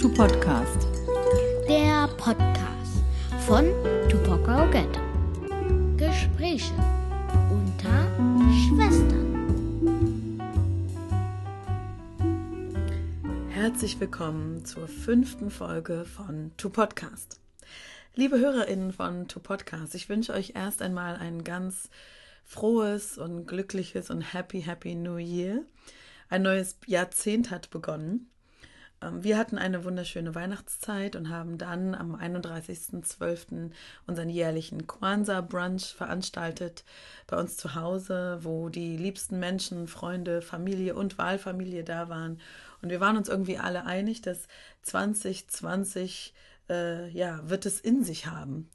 to Podcast. Der Podcast von Tupoka Ogette. Gespräche unter Schwestern. Herzlich willkommen zur fünften Folge von To Podcast. Liebe HörerInnen von To Podcast, ich wünsche euch erst einmal ein ganz frohes und glückliches und happy, happy New Year. Ein neues Jahrzehnt hat begonnen. Ähm, wir hatten eine wunderschöne Weihnachtszeit und haben dann am 31.12. unseren jährlichen Kwanzaa Brunch veranstaltet bei uns zu Hause, wo die liebsten Menschen, Freunde, Familie und Wahlfamilie da waren. Und wir waren uns irgendwie alle einig, dass 2020 äh, ja, wird es in sich haben.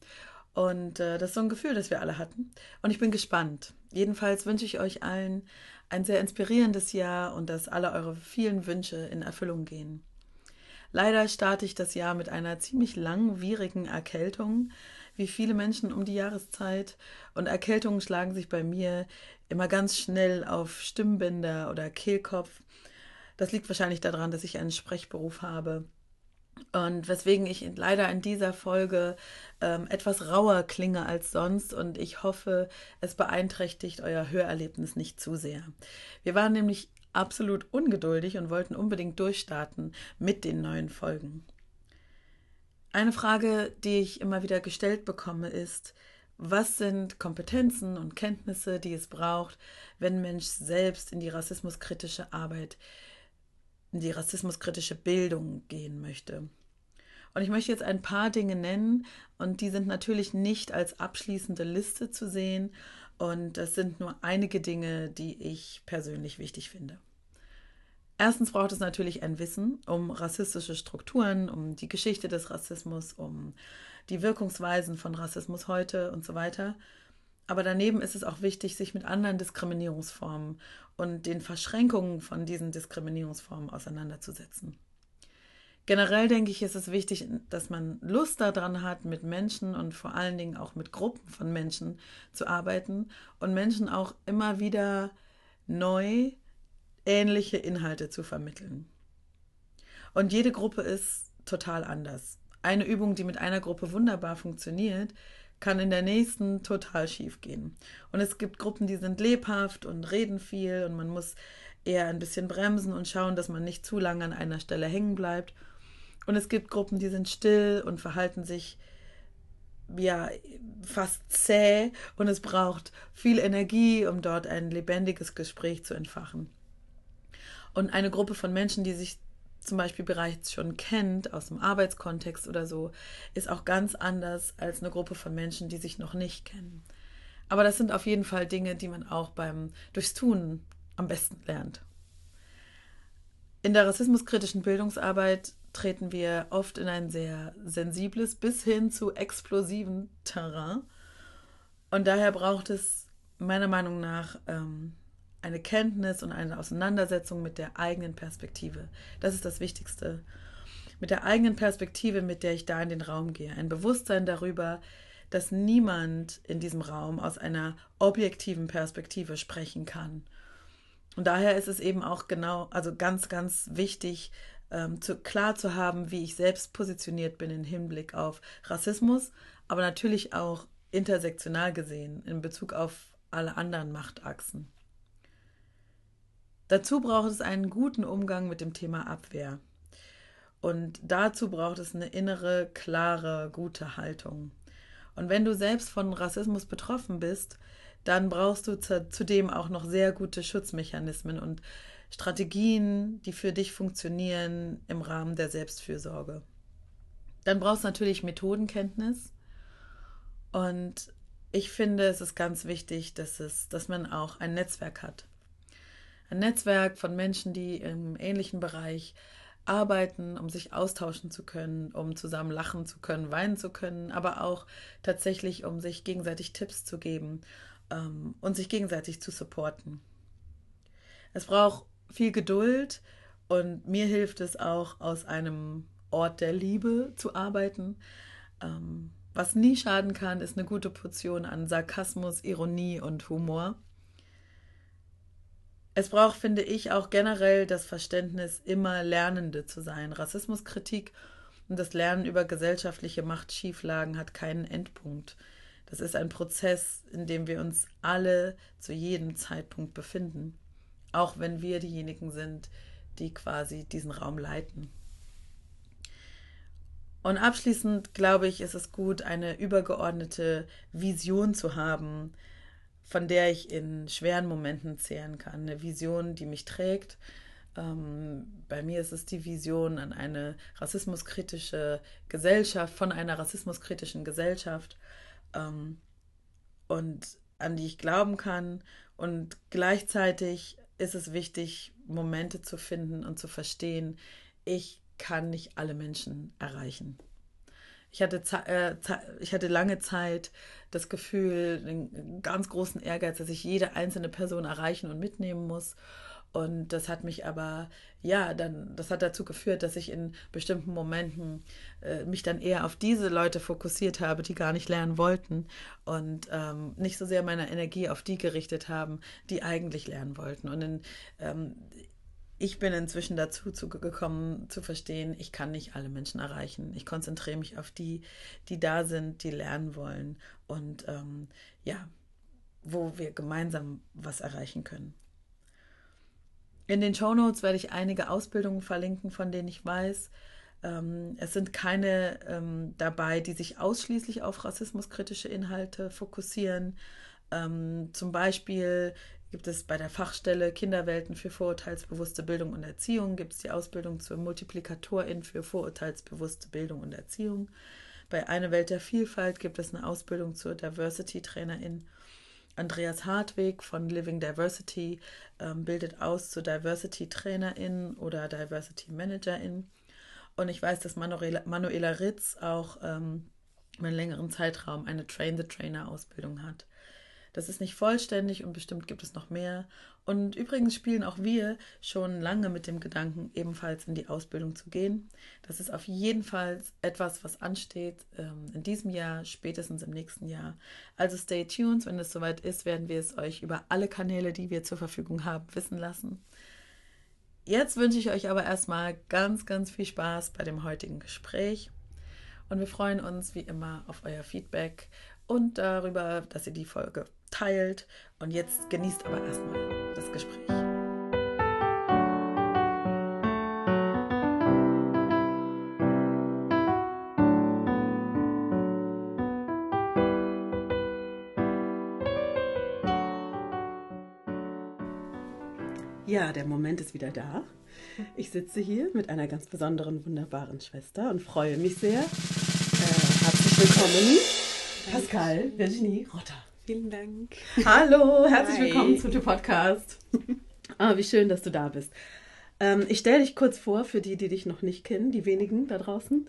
Und äh, das ist so ein Gefühl, das wir alle hatten. Und ich bin gespannt. Jedenfalls wünsche ich euch allen ein sehr inspirierendes Jahr und dass alle eure vielen Wünsche in Erfüllung gehen. Leider starte ich das Jahr mit einer ziemlich langwierigen Erkältung, wie viele Menschen um die Jahreszeit. Und Erkältungen schlagen sich bei mir immer ganz schnell auf Stimmbänder oder Kehlkopf. Das liegt wahrscheinlich daran, dass ich einen Sprechberuf habe. Und weswegen ich leider in dieser Folge ähm, etwas rauer klinge als sonst und ich hoffe, es beeinträchtigt euer Hörerlebnis nicht zu sehr. Wir waren nämlich absolut ungeduldig und wollten unbedingt durchstarten mit den neuen Folgen. Eine Frage, die ich immer wieder gestellt bekomme, ist, was sind Kompetenzen und Kenntnisse, die es braucht, wenn Mensch selbst in die rassismuskritische Arbeit, in die rassismuskritische Bildung gehen möchte? Und ich möchte jetzt ein paar Dinge nennen und die sind natürlich nicht als abschließende Liste zu sehen und das sind nur einige Dinge, die ich persönlich wichtig finde. Erstens braucht es natürlich ein Wissen um rassistische Strukturen, um die Geschichte des Rassismus, um die Wirkungsweisen von Rassismus heute und so weiter. Aber daneben ist es auch wichtig, sich mit anderen Diskriminierungsformen und den Verschränkungen von diesen Diskriminierungsformen auseinanderzusetzen. Generell denke ich, ist es wichtig, dass man Lust daran hat, mit Menschen und vor allen Dingen auch mit Gruppen von Menschen zu arbeiten und Menschen auch immer wieder neu ähnliche Inhalte zu vermitteln. Und jede Gruppe ist total anders. Eine Übung, die mit einer Gruppe wunderbar funktioniert, kann in der nächsten total schief gehen. Und es gibt Gruppen, die sind lebhaft und reden viel und man muss eher ein bisschen bremsen und schauen, dass man nicht zu lange an einer Stelle hängen bleibt. Und es gibt Gruppen, die sind still und verhalten sich ja fast zäh und es braucht viel Energie, um dort ein lebendiges Gespräch zu entfachen. Und eine Gruppe von Menschen, die sich zum Beispiel bereits schon kennt aus dem Arbeitskontext oder so, ist auch ganz anders als eine Gruppe von Menschen, die sich noch nicht kennen. Aber das sind auf jeden Fall Dinge, die man auch beim durchs Tun am besten lernt. In der rassismuskritischen Bildungsarbeit treten wir oft in ein sehr sensibles bis hin zu explosiven Terrain. Und daher braucht es meiner Meinung nach ähm, eine Kenntnis und eine Auseinandersetzung mit der eigenen Perspektive. Das ist das Wichtigste. Mit der eigenen Perspektive, mit der ich da in den Raum gehe. Ein Bewusstsein darüber, dass niemand in diesem Raum aus einer objektiven Perspektive sprechen kann. Und daher ist es eben auch genau, also ganz, ganz wichtig, ähm, zu, klar zu haben, wie ich selbst positioniert bin im Hinblick auf Rassismus, aber natürlich auch intersektional gesehen in Bezug auf alle anderen Machtachsen. Dazu braucht es einen guten Umgang mit dem Thema Abwehr. Und dazu braucht es eine innere, klare, gute Haltung. Und wenn du selbst von Rassismus betroffen bist, dann brauchst du zudem auch noch sehr gute Schutzmechanismen und Strategien, die für dich funktionieren im Rahmen der Selbstfürsorge. Dann brauchst du natürlich Methodenkenntnis. Und ich finde, es ist ganz wichtig, dass, es, dass man auch ein Netzwerk hat ein Netzwerk von Menschen, die im ähnlichen Bereich arbeiten, um sich austauschen zu können, um zusammen lachen zu können, weinen zu können, aber auch tatsächlich, um sich gegenseitig Tipps zu geben ähm, und sich gegenseitig zu supporten. Es braucht viel Geduld und mir hilft es auch, aus einem Ort der Liebe zu arbeiten. Ähm, was nie schaden kann, ist eine gute Portion an Sarkasmus, Ironie und Humor. Es braucht, finde ich, auch generell das Verständnis, immer Lernende zu sein. Rassismuskritik und das Lernen über gesellschaftliche Machtschieflagen hat keinen Endpunkt. Das ist ein Prozess, in dem wir uns alle zu jedem Zeitpunkt befinden, auch wenn wir diejenigen sind, die quasi diesen Raum leiten. Und abschließend glaube ich, ist es gut, eine übergeordnete Vision zu haben, von der ich in schweren Momenten zehren kann. Eine Vision, die mich trägt. Ähm, bei mir ist es die Vision an eine rassismuskritische Gesellschaft, von einer rassismuskritischen Gesellschaft ähm, und an die ich glauben kann. Und gleichzeitig ist es wichtig, Momente zu finden und zu verstehen, ich kann nicht alle Menschen erreichen. Ich hatte, äh, ich hatte lange Zeit das Gefühl, einen ganz großen Ehrgeiz, dass ich jede einzelne Person erreichen und mitnehmen muss. Und das hat mich aber, ja, dann, das hat dazu geführt, dass ich in bestimmten Momenten äh, mich dann eher auf diese Leute fokussiert habe, die gar nicht lernen wollten und ähm, nicht so sehr meine Energie auf die gerichtet haben, die eigentlich lernen wollten. Und in, ähm, ich bin inzwischen dazu gekommen zu verstehen, ich kann nicht alle Menschen erreichen. Ich konzentriere mich auf die, die da sind, die lernen wollen und ähm, ja, wo wir gemeinsam was erreichen können. In den Show Notes werde ich einige Ausbildungen verlinken, von denen ich weiß, ähm, es sind keine ähm, dabei, die sich ausschließlich auf rassismuskritische Inhalte fokussieren. Ähm, zum Beispiel gibt es bei der Fachstelle Kinderwelten für vorurteilsbewusste Bildung und Erziehung, gibt es die Ausbildung zur Multiplikatorin für vorurteilsbewusste Bildung und Erziehung. Bei Eine Welt der Vielfalt gibt es eine Ausbildung zur Diversity-Trainerin. Andreas Hartweg von Living Diversity ähm, bildet aus zur Diversity-Trainerin oder Diversity-Managerin. Und ich weiß, dass Manuela, Manuela Ritz auch ähm, einen längeren Zeitraum eine Train-the-Trainer-Ausbildung hat. Das ist nicht vollständig und bestimmt gibt es noch mehr. Und übrigens spielen auch wir schon lange mit dem Gedanken, ebenfalls in die Ausbildung zu gehen. Das ist auf jeden Fall etwas, was ansteht ähm, in diesem Jahr, spätestens im nächsten Jahr. Also stay tuned, wenn es soweit ist, werden wir es euch über alle Kanäle, die wir zur Verfügung haben, wissen lassen. Jetzt wünsche ich euch aber erstmal ganz, ganz viel Spaß bei dem heutigen Gespräch. Und wir freuen uns wie immer auf euer Feedback und darüber, dass ihr die Folge teilt. Und jetzt genießt aber erstmal das Gespräch. Ja, der Moment ist wieder da. Ich sitze hier mit einer ganz besonderen, wunderbaren Schwester und freue mich sehr. Äh, herzlich willkommen, Pascal Virginie Rotter. Vielen Dank. Hallo, herzlich Hi. willkommen zu dem Podcast. Ah, wie schön, dass du da bist. Ähm, ich stelle dich kurz vor für die, die dich noch nicht kennen, die wenigen da draußen.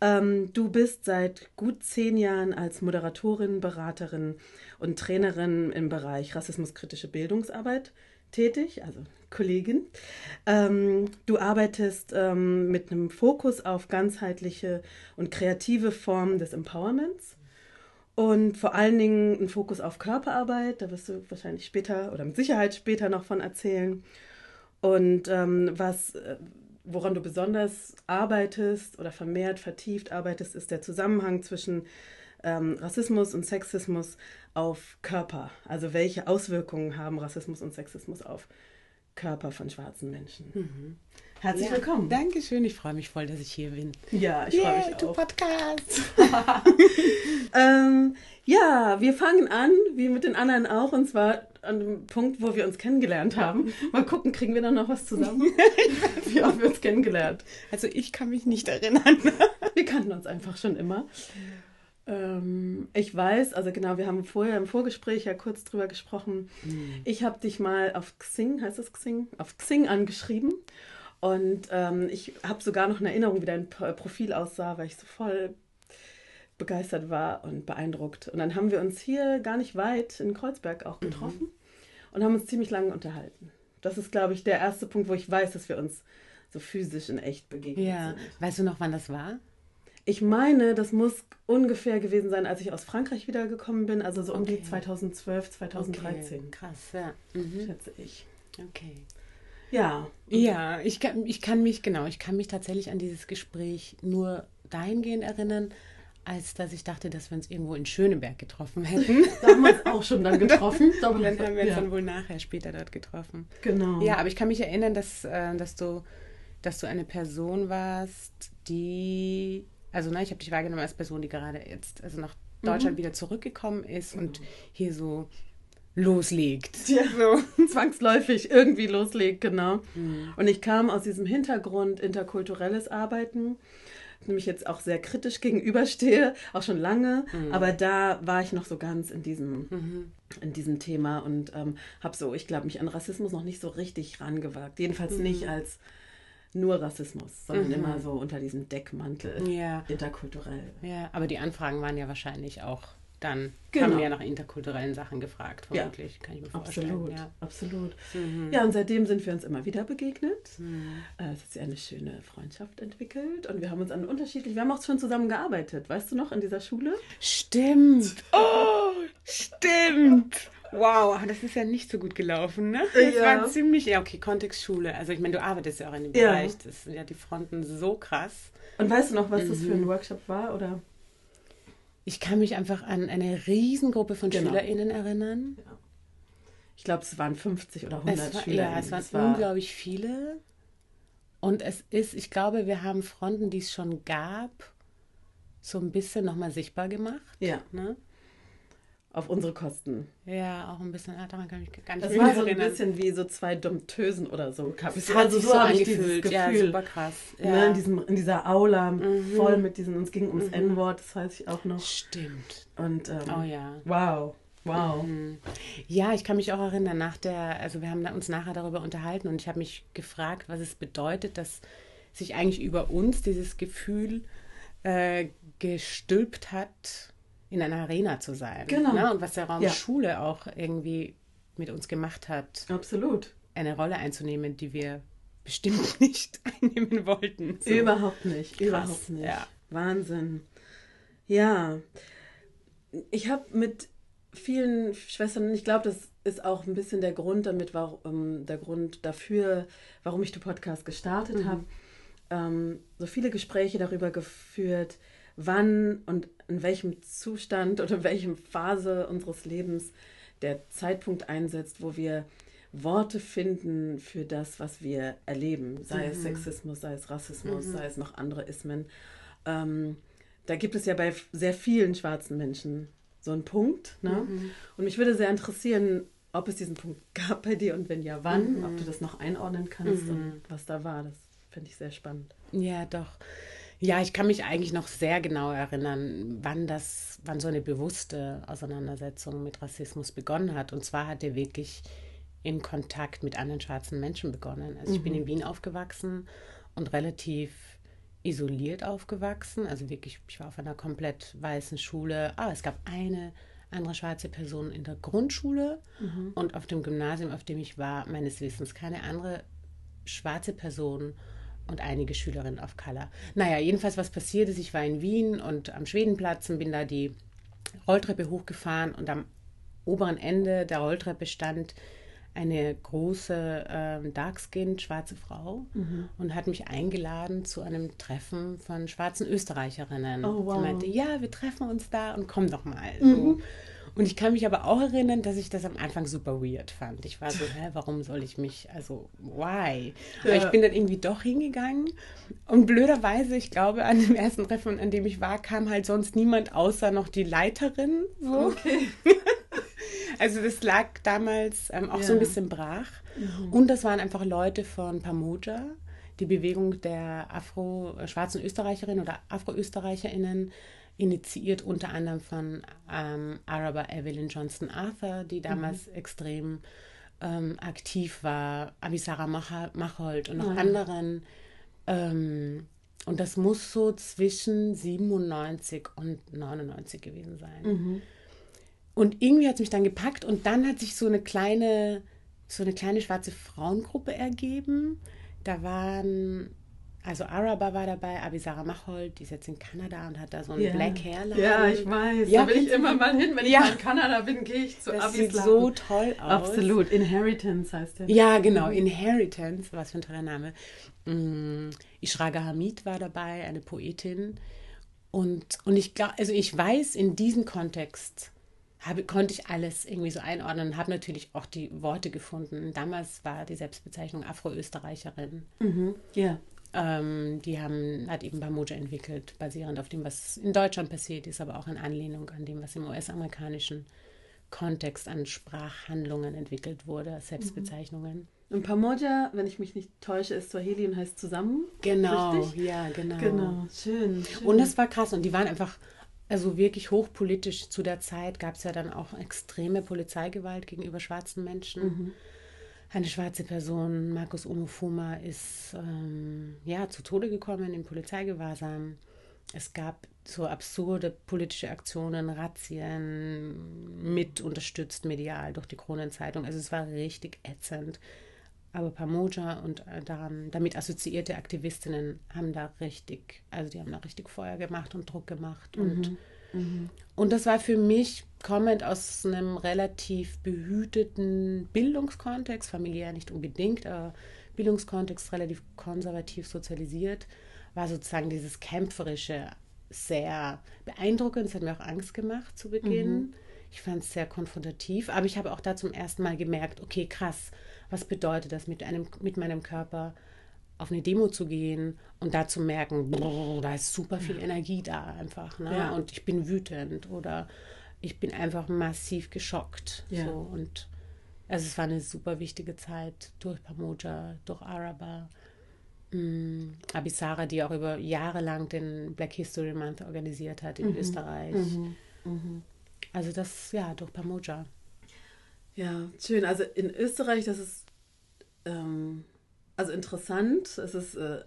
Ähm, du bist seit gut zehn Jahren als Moderatorin, Beraterin und Trainerin im Bereich rassismuskritische Bildungsarbeit tätig, also Kollegin. Ähm, du arbeitest ähm, mit einem Fokus auf ganzheitliche und kreative Formen des Empowerments und vor allen Dingen ein Fokus auf Körperarbeit, da wirst du wahrscheinlich später oder mit Sicherheit später noch von erzählen. Und ähm, was, äh, woran du besonders arbeitest oder vermehrt vertieft arbeitest, ist der Zusammenhang zwischen ähm, Rassismus und Sexismus auf Körper. Also welche Auswirkungen haben Rassismus und Sexismus auf Körper von schwarzen Menschen? Mhm. Herzlich ja, willkommen. Dankeschön, ich freue mich voll, dass ich hier bin. Ja, ich freue mich auch. Podcast. ähm, ja, wir fangen an, wie mit den anderen auch, und zwar an dem Punkt, wo wir uns kennengelernt haben. Mal gucken, kriegen wir dann noch was zusammen? wie haben wir uns kennengelernt? Also ich kann mich nicht erinnern. wir kannten uns einfach schon immer. Ähm, ich weiß, also genau, wir haben vorher im Vorgespräch ja kurz drüber gesprochen. Mhm. Ich habe dich mal auf Xing, heißt das Xing? Auf Xing angeschrieben und ähm, ich habe sogar noch eine Erinnerung, wie dein Profil aussah, weil ich so voll begeistert war und beeindruckt. Und dann haben wir uns hier gar nicht weit in Kreuzberg auch mhm. getroffen mhm. und haben uns ziemlich lange unterhalten. Das ist, glaube ich, der erste Punkt, wo ich weiß, dass wir uns so physisch in echt begegnet ja. sind. Weißt du noch, wann das war? Ich meine, das muss ungefähr gewesen sein, als ich aus Frankreich wiedergekommen bin, also so okay. um die 2012, 2013. Okay. Krass, ja. Mhm. Schätze ich. Okay. Ja. Ja, ich kann, ich kann mich, genau, ich kann mich tatsächlich an dieses Gespräch nur dahingehend erinnern, als dass ich dachte, dass wir uns irgendwo in Schöneberg getroffen hätten. Da haben wir uns auch schon dann getroffen. Und dann haben wir uns ja. dann wohl nachher später dort getroffen. Genau. Ja, aber ich kann mich erinnern, dass, äh, dass, du, dass du eine Person warst, die, also ne, ich habe dich wahrgenommen als Person, die gerade jetzt also nach Deutschland wieder zurückgekommen ist und hier so loslegt. Ja, so zwangsläufig irgendwie loslegt, genau. Und ich kam aus diesem Hintergrund interkulturelles Arbeiten, dem ich jetzt auch sehr kritisch gegenüberstehe, auch schon lange, aber da war ich noch so ganz in diesem, in diesem Thema und ähm, habe so, ich glaube, mich an Rassismus noch nicht so richtig rangewagt. Jedenfalls nicht als nur Rassismus, sondern immer so unter diesem Deckmantel Ja. interkulturell. Ja, aber die Anfragen waren ja wahrscheinlich auch dann, Genau. haben wir ja nach interkulturellen Sachen gefragt, Ja. vermutlich, kann ich mir vorstellen. Absolut, Ja. absolut. Ja, und seitdem sind wir uns immer wieder begegnet. Äh, Es hat sich eine schöne Freundschaft entwickelt und wir haben uns an unterschiedlich, wir haben auch schon zusammen gearbeitet, weißt du noch, in dieser Schule? Stimmt. Oh, stimmt. Wow, das ist ja nicht so gut gelaufen, ne? Das Ja. war ziemlich, ja, okay, Kontextschule. Also ich meine, du arbeitest ja auch in dem Ja. Bereich. Das sind ja die Fronten so krass. Und weißt du noch, was das für ein Workshop war? Oder? Ich kann mich einfach an eine Riesengruppe von Genau. SchülerInnen erinnern. Ich glaube, es waren 50 oder 100 Es war, Schüler. ja, es waren war, unglaublich viele. Und es ist, ich glaube, wir haben Fronten, die es schon gab, so ein bisschen nochmal sichtbar gemacht. Ja, Ne? Auf unsere Kosten. Ja, auch ein bisschen, daran kann ich gar nicht Das war so ein erinnern. bisschen wie so zwei Domptösen oder so. Es hat sich so dieses angefühlt. Ja, Gefühl. super krass. Ne, Ja. Mhm. in, diesem, in dieser Aula, voll mit diesen, uns ging ums N-Wort, das weiß ich auch noch. Stimmt. Und ähm, Oh ja. wow, wow. Ja, ich kann mich auch erinnern, nach der, also wir haben uns nachher darüber unterhalten und ich habe mich gefragt, was es bedeutet, dass sich eigentlich über uns dieses Gefühl äh, gestülpt hat, in einer Arena zu sein. Genau. Ne? Und was der Raum Ja. Schule auch irgendwie mit uns gemacht hat, Absolut. eine Rolle einzunehmen, die wir bestimmt nicht einnehmen wollten. So. Überhaupt nicht, überhaupt nicht. ja. Wahnsinn. Ja, ich habe mit vielen Schwestern, ich glaube, das ist auch ein bisschen der Grund damit, warum, der Grund dafür, warum ich den Podcast gestartet habe, ähm, so viele Gespräche darüber geführt, wann und in welchem Zustand oder in welchem Phase unseres Lebens der Zeitpunkt einsetzt, wo wir Worte finden für das, was wir erleben, sei es Sexismus, sei es Rassismus, sei es noch andere Ismen. Ähm, da gibt es ja bei sehr vielen schwarzen Menschen so einen Punkt. Ne? Und mich würde sehr interessieren, ob es diesen Punkt gab bei dir und wenn ja, wann, ob du das noch einordnen kannst und was da war. Das finde ich sehr spannend. Ja, doch. Ja, ich kann mich eigentlich noch sehr genau erinnern, wann das, wann so eine bewusste Auseinandersetzung mit Rassismus begonnen hat. Und zwar hat er wirklich in Kontakt mit anderen schwarzen Menschen begonnen. Also ich bin in Wien aufgewachsen und relativ isoliert aufgewachsen. Also wirklich, ich war auf einer komplett weißen Schule. Ah, es gab eine andere schwarze Person in der Grundschule und auf dem Gymnasium, auf dem ich war, meines Wissens keine andere schwarze Person und einige Schülerinnen of Color. Naja, jedenfalls, was passiert ist, ich war in Wien und am Schwedenplatz und bin da die Rolltreppe hochgefahren und am oberen Ende der Rolltreppe stand eine große ähm, Dark-Skinned schwarze Frau und hat mich eingeladen zu einem Treffen von schwarzen Österreicherinnen. Oh, wow. Sie meinte, ja, wir treffen uns da und komm doch mal. So. Und ich kann mich aber auch erinnern, dass ich das am Anfang super weird fand. Ich war so, hä, warum soll ich mich, also, why? Aber Ja. ich bin dann irgendwie doch hingegangen. Und blöderweise, ich glaube, an dem ersten Treffen, an dem ich war, kam halt sonst niemand außer noch die Leiterin. So. Okay. Also das lag damals ähm, auch so Ja. ein bisschen brach. Und das waren einfach Leute von Pamoja, die Bewegung der Afro, äh, schwarzen Österreicherinnen oder Afro-ÖsterreicherInnen, initiiert unter anderem von ähm, Araber Evelyn Johnston Arthur, die damals extrem ähm, aktiv war, Avisara Machold und noch Ah. anderen. Ähm, und das muss so zwischen 97 und 99 gewesen sein. Und irgendwie hat es mich dann gepackt und dann hat sich so eine kleine, so eine kleine schwarze Frauengruppe ergeben. Da waren also Araba war dabei, Abisara Machold, die ist jetzt in Kanada und hat da so einen Ja. Black Hair Laden. Ja, ich weiß. Ja, da will ich immer mal hin. Wenn ich Ja. mal in Kanada bin, gehe ich zu Das Abis sieht so toll aus. Absolut. Inheritance heißt der. Ja, genau, Inheritance, was für ein toller Name. Mm, Ishraga Hamid war dabei, eine Poetin. Und, und ich glaube, also ich weiß, in diesem Kontext habe, konnte ich alles irgendwie so einordnen und habe natürlich auch die Worte gefunden. Damals war die Selbstbezeichnung Afro-Österreicherin. Ja. Ähm, die haben, hat eben Bamoja entwickelt, basierend auf dem, was in Deutschland passiert ist, aber auch in Anlehnung an dem, was im US-amerikanischen Kontext an Sprachhandlungen entwickelt wurde, Selbstbezeichnungen. Und Pamoja, wenn ich mich nicht täusche, ist Swahili und heißt zusammen. Genau, Richtig? ja, genau. Genau. Schön. schön. Und das war krass und die waren einfach, also wirklich hochpolitisch. Zu der Zeit gab es ja dann auch extreme Polizeigewalt gegenüber schwarzen Menschen. Eine schwarze Person, Markus Omofuma, ist ähm, ja zu Tode gekommen in Polizeigewahrsam. Es gab so absurde politische Aktionen, Razzien, mit unterstützt medial durch die Kronenzeitung. Also es war richtig ätzend. Aber Pamoja und äh, daran, damit assoziierte Aktivistinnen haben da richtig, also die haben da richtig Feuer gemacht und Druck gemacht. Und, und das war für mich, kommend aus einem relativ behüteten Bildungskontext, familiär nicht unbedingt, aber Bildungskontext relativ konservativ sozialisiert, war sozusagen dieses Kämpferische sehr beeindruckend. Es hat mir auch Angst gemacht zu Beginn. Ich fand es sehr konfrontativ, aber ich habe auch da zum ersten Mal gemerkt, okay, krass, was bedeutet das, mit, einem, mit meinem Körper auf eine Demo zu gehen und da zu merken, brrr, da ist super viel Energie da einfach. Ne? Ja. Und ich bin wütend oder ich bin einfach massiv geschockt. Ja. So. Und also es war eine super wichtige Zeit durch Pamoja, durch Araba. Mm, Abisara, die auch über Jahre lang den Black History Month organisiert hat in Österreich. Also das, ja, durch Pamoja. Ja, schön. Also in Österreich, das ist ähm, also interessant. Es ist äh,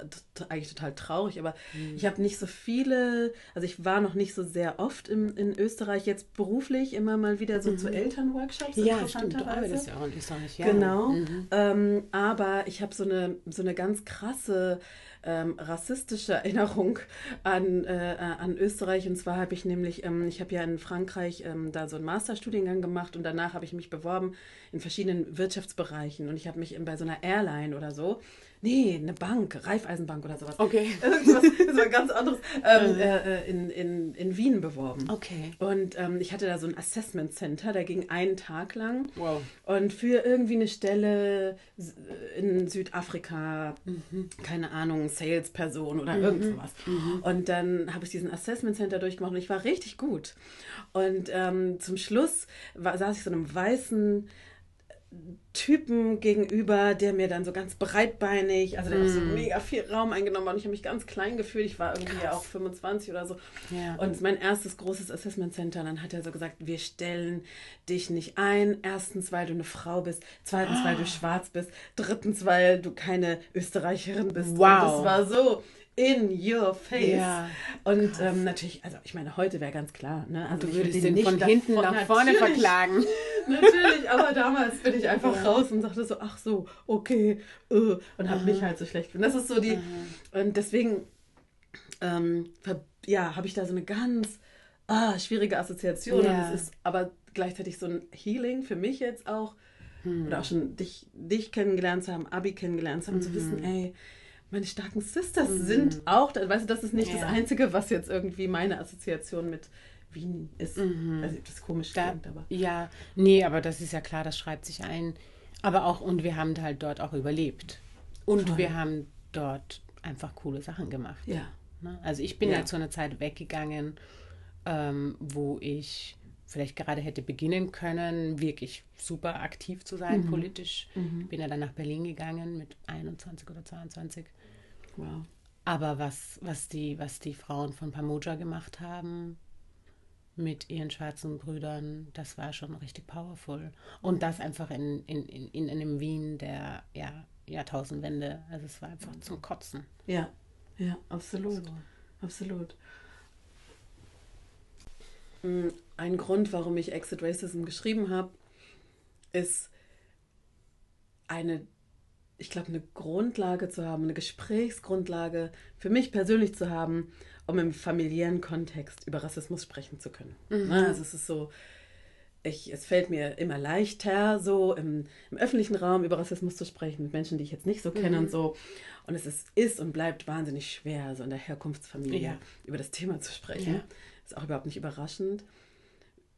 eigentlich total traurig, aber Mhm. ich habe nicht so viele, also ich war noch nicht so sehr oft im, in Österreich, jetzt beruflich immer mal wieder so zu Elternworkshops. Mhm. Ja, stimmt, du interessanterweise. arbeitest ja auch in Österreich. Ja. Genau. Mhm. Ähm, aber ich habe so eine, so eine ganz krasse ähm, rassistische Erinnerung an, äh, an Österreich. Und zwar habe ich nämlich, ähm, ich habe ja in Frankreich ähm, da so einen Masterstudiengang gemacht und danach habe ich mich beworben in verschiedenen Wirtschaftsbereichen. Und ich habe mich bei so einer Airline oder so, nee, eine Bank, Raiffeisenbank oder sowas. Okay. Irgendwas, das war ganz anderes, ähm, äh, äh, in, in, in Wien beworben. Okay. Und ähm, ich hatte da so ein Assessment Center, der ging einen Tag lang. Wow. Und für irgendwie eine Stelle s- in Südafrika, Mhm. keine Ahnung, Salesperson oder irgend sowas. Mhm. Und dann habe ich diesen Assessment Center durchgemacht und ich war richtig gut. Und ähm, zum Schluss war, saß ich so einem weißen Typen gegenüber, der mir dann so ganz breitbeinig, also der hat so Mhm. mega viel Raum eingenommen hat und ich habe mich ganz klein gefühlt. Ich war irgendwie ja auch 25 oder so. Ja. Und mein erstes großes Assessment Center. Dann hat er so gesagt, wir stellen dich nicht ein. Erstens, weil du eine Frau bist. Zweitens, weil Ah. du schwarz bist. Drittens, weil du keine Österreicherin bist. Wow. Und das war so in your face. Ja, Und ähm, natürlich, also ich meine, heute wäre ganz klar. Ne? Also Du ich würdest würde ihn von hinten nach vorne Natürlich, verklagen. Natürlich, aber damals bin ich einfach raus und sagte so, ach so, okay, äh, und habe mich halt so schlecht gefühlt. Das ist so die, und deswegen, ähm, ja, habe ich da so eine ganz ah, schwierige Assoziation. Ja. Und es ist aber gleichzeitig so ein Healing für mich jetzt auch, oder auch schon dich, dich kennengelernt zu haben, Abi kennengelernt zu haben, zu wissen, ey, meine starken Sisters sind auch, weißt du, das ist nicht das Ja. Einzige, was jetzt irgendwie meine Assoziation mit Wien ist. Also, das komisch Da, klingt, aber. ja, nee, aber das ist ja klar, das schreibt sich ein. Aber auch, und wir haben halt dort auch überlebt. Und Voll. wir haben dort einfach coole Sachen gemacht. Ja. Ne? Also ich bin ja. Ja. zu einer Zeit weggegangen, ähm, wo ich vielleicht gerade hätte beginnen können, wirklich super aktiv zu sein Mhm. politisch. Ich bin ja dann nach Berlin gegangen mit 21 oder 22. Wow. Aber was, was, die, was die Frauen von Pamoja gemacht haben mit ihren schwarzen Brüdern, das war schon richtig powerful. Und das einfach in, in, in, in einem Wien der ja, Jahrtausendwende. Also es war einfach zum Kotzen. Ja, ja, absolut. So. Absolut. Mm, Ein Grund, warum ich Exit Racism geschrieben habe, ist eine ich glaube, eine Grundlage zu haben, eine Gesprächsgrundlage für mich persönlich zu haben, um im familiären Kontext über Rassismus sprechen zu können. Mhm. Also es ist so, ich, es fällt mir immer leichter, so im, im, öffentlichen Raum über Rassismus zu sprechen mit Menschen, die ich jetzt nicht so kenne mhm. und so. Und es ist, ist und bleibt wahnsinnig schwer, so in der Herkunftsfamilie ja. über das Thema zu sprechen. Ja. Ist auch überhaupt nicht überraschend.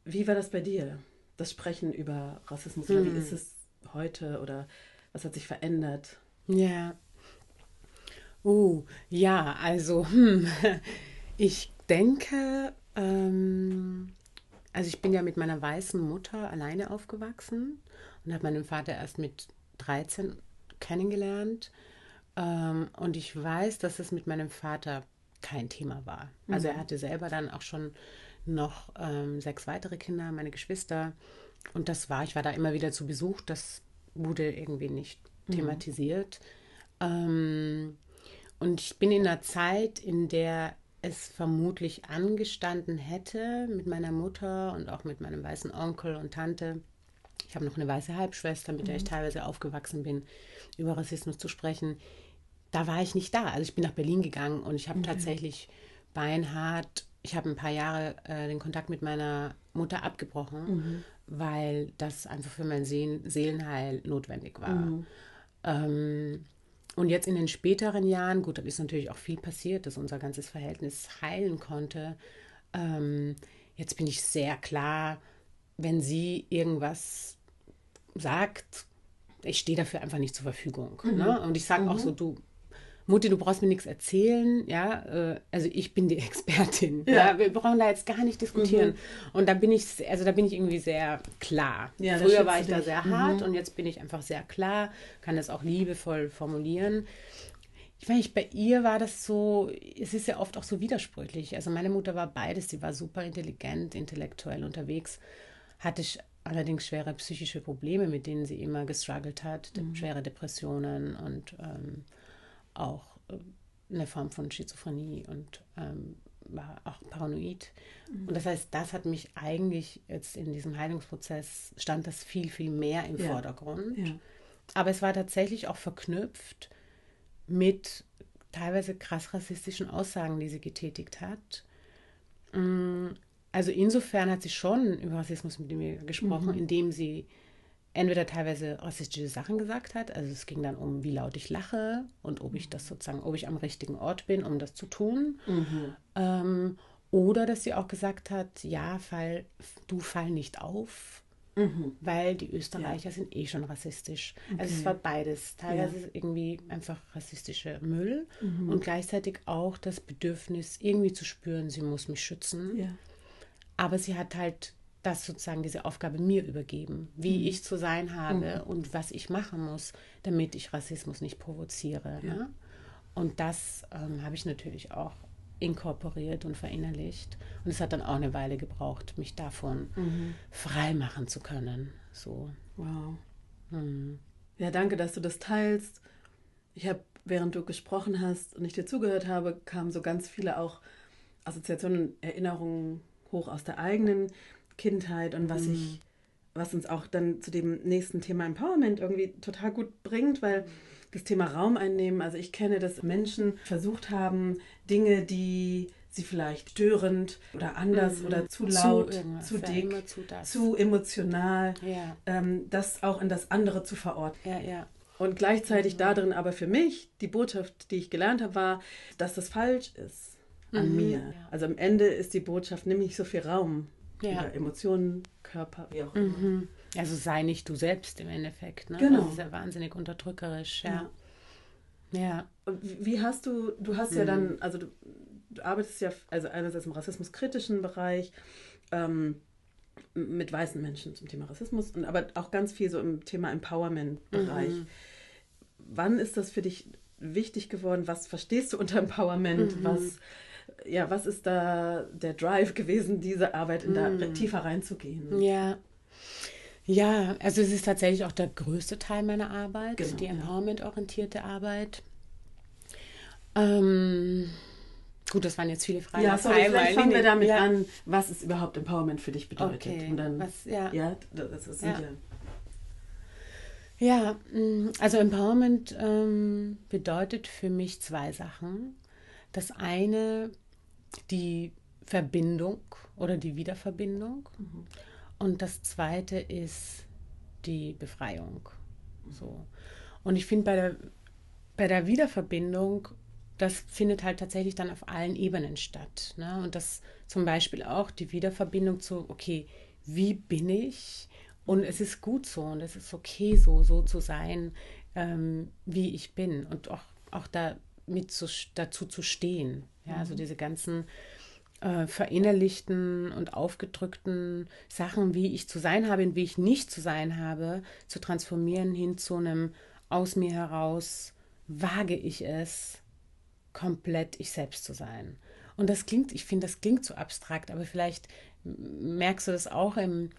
Wie war das bei dir? Das Sprechen über Rassismus, mhm. wie ist es heute oder was hat sich verändert? Ja. Oh, ja, also hm, ich denke, ähm, also ich bin ja mit meiner weißen Mutter alleine aufgewachsen und habe meinen Vater erst mit 13 kennengelernt. Ähm, und ich weiß, dass es mit meinem Vater kein Thema war. Also mhm. er hatte selber dann auch schon noch ähm, sechs weitere Kinder, meine Geschwister. Und das war, ich war da immer wieder zu Besuch, das wurde irgendwie nicht mhm. thematisiert. Ähm, und ich bin in einer Zeit, in der es vermutlich angestanden hätte mit meiner Mutter und auch mit meinem weißen Onkel und Tante. Ich habe noch eine weiße Halbschwester, mit der ich mhm. teilweise aufgewachsen bin, über Rassismus zu sprechen. Da war ich nicht da. Also ich bin nach Berlin gegangen und ich habe okay. tatsächlich beinhart, ich habe ein paar Jahre äh, den Kontakt mit meiner Mutter abgebrochen, mhm. weil das einfach für mein Seelenheil notwendig war. Mhm. Ähm, und jetzt in den späteren Jahren, gut, da ist natürlich auch viel passiert, dass unser ganzes Verhältnis heilen konnte. Ähm, jetzt bin ich sehr klar, wenn sie irgendwas sagt, ich stehe dafür einfach nicht zur Verfügung. Mhm. Ne? Und ich sage mhm. auch so, du, Mutti, du brauchst mir nichts erzählen, ja, äh, also ich bin die Expertin. Ja. ja. wir brauchen da jetzt gar nicht diskutieren. Mhm. Und da bin ich, also da bin ich irgendwie sehr klar. Ja, Früher war ich da sehr hart mhm. und jetzt bin ich einfach sehr klar, kann das auch liebevoll formulieren. Ich meine, bei ihr war das so, es ist ja oft auch so widersprüchlich. Also meine Mutter war beides, sie war super intelligent, intellektuell unterwegs, hatte allerdings schwere psychische Probleme, mit denen sie immer gestruggelt hat, mhm. schwere Depressionen und ähm, auch äh, eine Form von Schizophrenie und ähm, war auch paranoid. Mhm. Und das heißt, das hat mich eigentlich jetzt in diesem Heilungsprozess, stand das viel, viel mehr im ja. Vordergrund. Ja. Aber es war tatsächlich auch verknüpft mit teilweise krass rassistischen Aussagen, die sie getätigt hat. Mm, also insofern hat sie schon über Rassismus mit mir gesprochen, mhm. indem sie entweder teilweise rassistische Sachen gesagt hat. Also es ging dann um, wie laut ich lache und ob ich das sozusagen, ob ich am richtigen Ort bin, um das zu tun. Mhm. Ähm, oder dass sie auch gesagt hat, ja, fall, du fall nicht auf, mhm. weil die Österreicher ja. sind eh schon rassistisch. Okay. Also es war beides. Teilweise ja. irgendwie einfach rassistischer Müll mhm. und gleichzeitig auch das Bedürfnis, irgendwie zu spüren, sie muss mich schützen. Ja. Aber sie hat halt das sozusagen diese Aufgabe mir übergeben, wie mhm. ich zu sein habe mhm. und was ich machen muss, damit ich Rassismus nicht provoziere. Ja. Ne? Und das ähm, habe ich natürlich auch inkorporiert und verinnerlicht. Und es hat dann auch eine Weile gebraucht, mich davon mhm. frei machen zu können. So. Wow. Mhm. Ja, danke, dass du das teilst. Ich habe, während du gesprochen hast und ich dir zugehört habe, kamen so ganz viele auch Assoziationen, Erinnerungen hoch aus der eigenen Kindheit und was mhm. ich, was uns auch dann zu dem nächsten Thema Empowerment irgendwie total gut bringt, weil das Thema Raum einnehmen, also ich kenne, dass Menschen versucht haben, Dinge, die sie vielleicht störend oder anders mhm. oder zu laut, zu, zu dick, zu, zu, emotional, ja. ähm, das auch in das andere zu verorten. Ja, ja. Und gleichzeitig mhm. darin aber für mich die Botschaft, die ich gelernt habe, war, dass das falsch ist an mhm. mir. Also am Ende ist die Botschaft, nimm nicht so viel Raum ja. Emotionen, Körper, wie auch immer. Mhm. Also sei nicht du selbst im Endeffekt. Ne? Genau. Das ist ja wahnsinnig unterdrückerisch, ja. Ja. ja. Wie hast du, du hast mhm. ja dann, also du, du, arbeitest ja, also einerseits im rassismuskritischen Bereich, ähm, mit weißen Menschen zum Thema Rassismus, und aber auch ganz viel so im Thema Empowerment-Bereich. Mhm. Wann ist das für dich wichtig geworden? Was verstehst du unter Empowerment? Mhm. Was ja, was ist da der Drive gewesen, diese Arbeit in da mm. tiefer reinzugehen? Ja. Ja, also es ist tatsächlich auch der größte Teil meiner Arbeit, genau, die Empowerment-orientierte Arbeit. Ähm, gut, das waren jetzt viele Fragen. Ja, sorry, vielleicht fangen wir damit ja. an, was ist überhaupt Empowerment für dich bedeutet. Okay. Und dann, was, ja. ja, das ist ja. Ja, mm, also Empowerment ähm, bedeutet für mich zwei Sachen. Das eine, die Verbindung oder die Wiederverbindung. Mhm. Und das zweite ist die Befreiung. So. Und ich finde bei der, bei der Wiederverbindung, das findet halt tatsächlich dann auf allen Ebenen statt. Ne? Und das zum Beispiel auch die Wiederverbindung zu, okay, wie bin ich? Und es ist gut so und es ist okay so, so zu sein, ähm, wie ich bin und auch, auch da mit zu, dazu zu stehen. Ja, also mhm. diese ganzen äh, verinnerlichten und aufgedrückten Sachen, wie ich zu sein habe und wie ich nicht zu sein habe, zu transformieren hin zu einem aus mir heraus, wage ich es, komplett ich selbst zu sein. Und das klingt, ich finde, das klingt zu so abstrakt, aber vielleicht merkst du das auch im,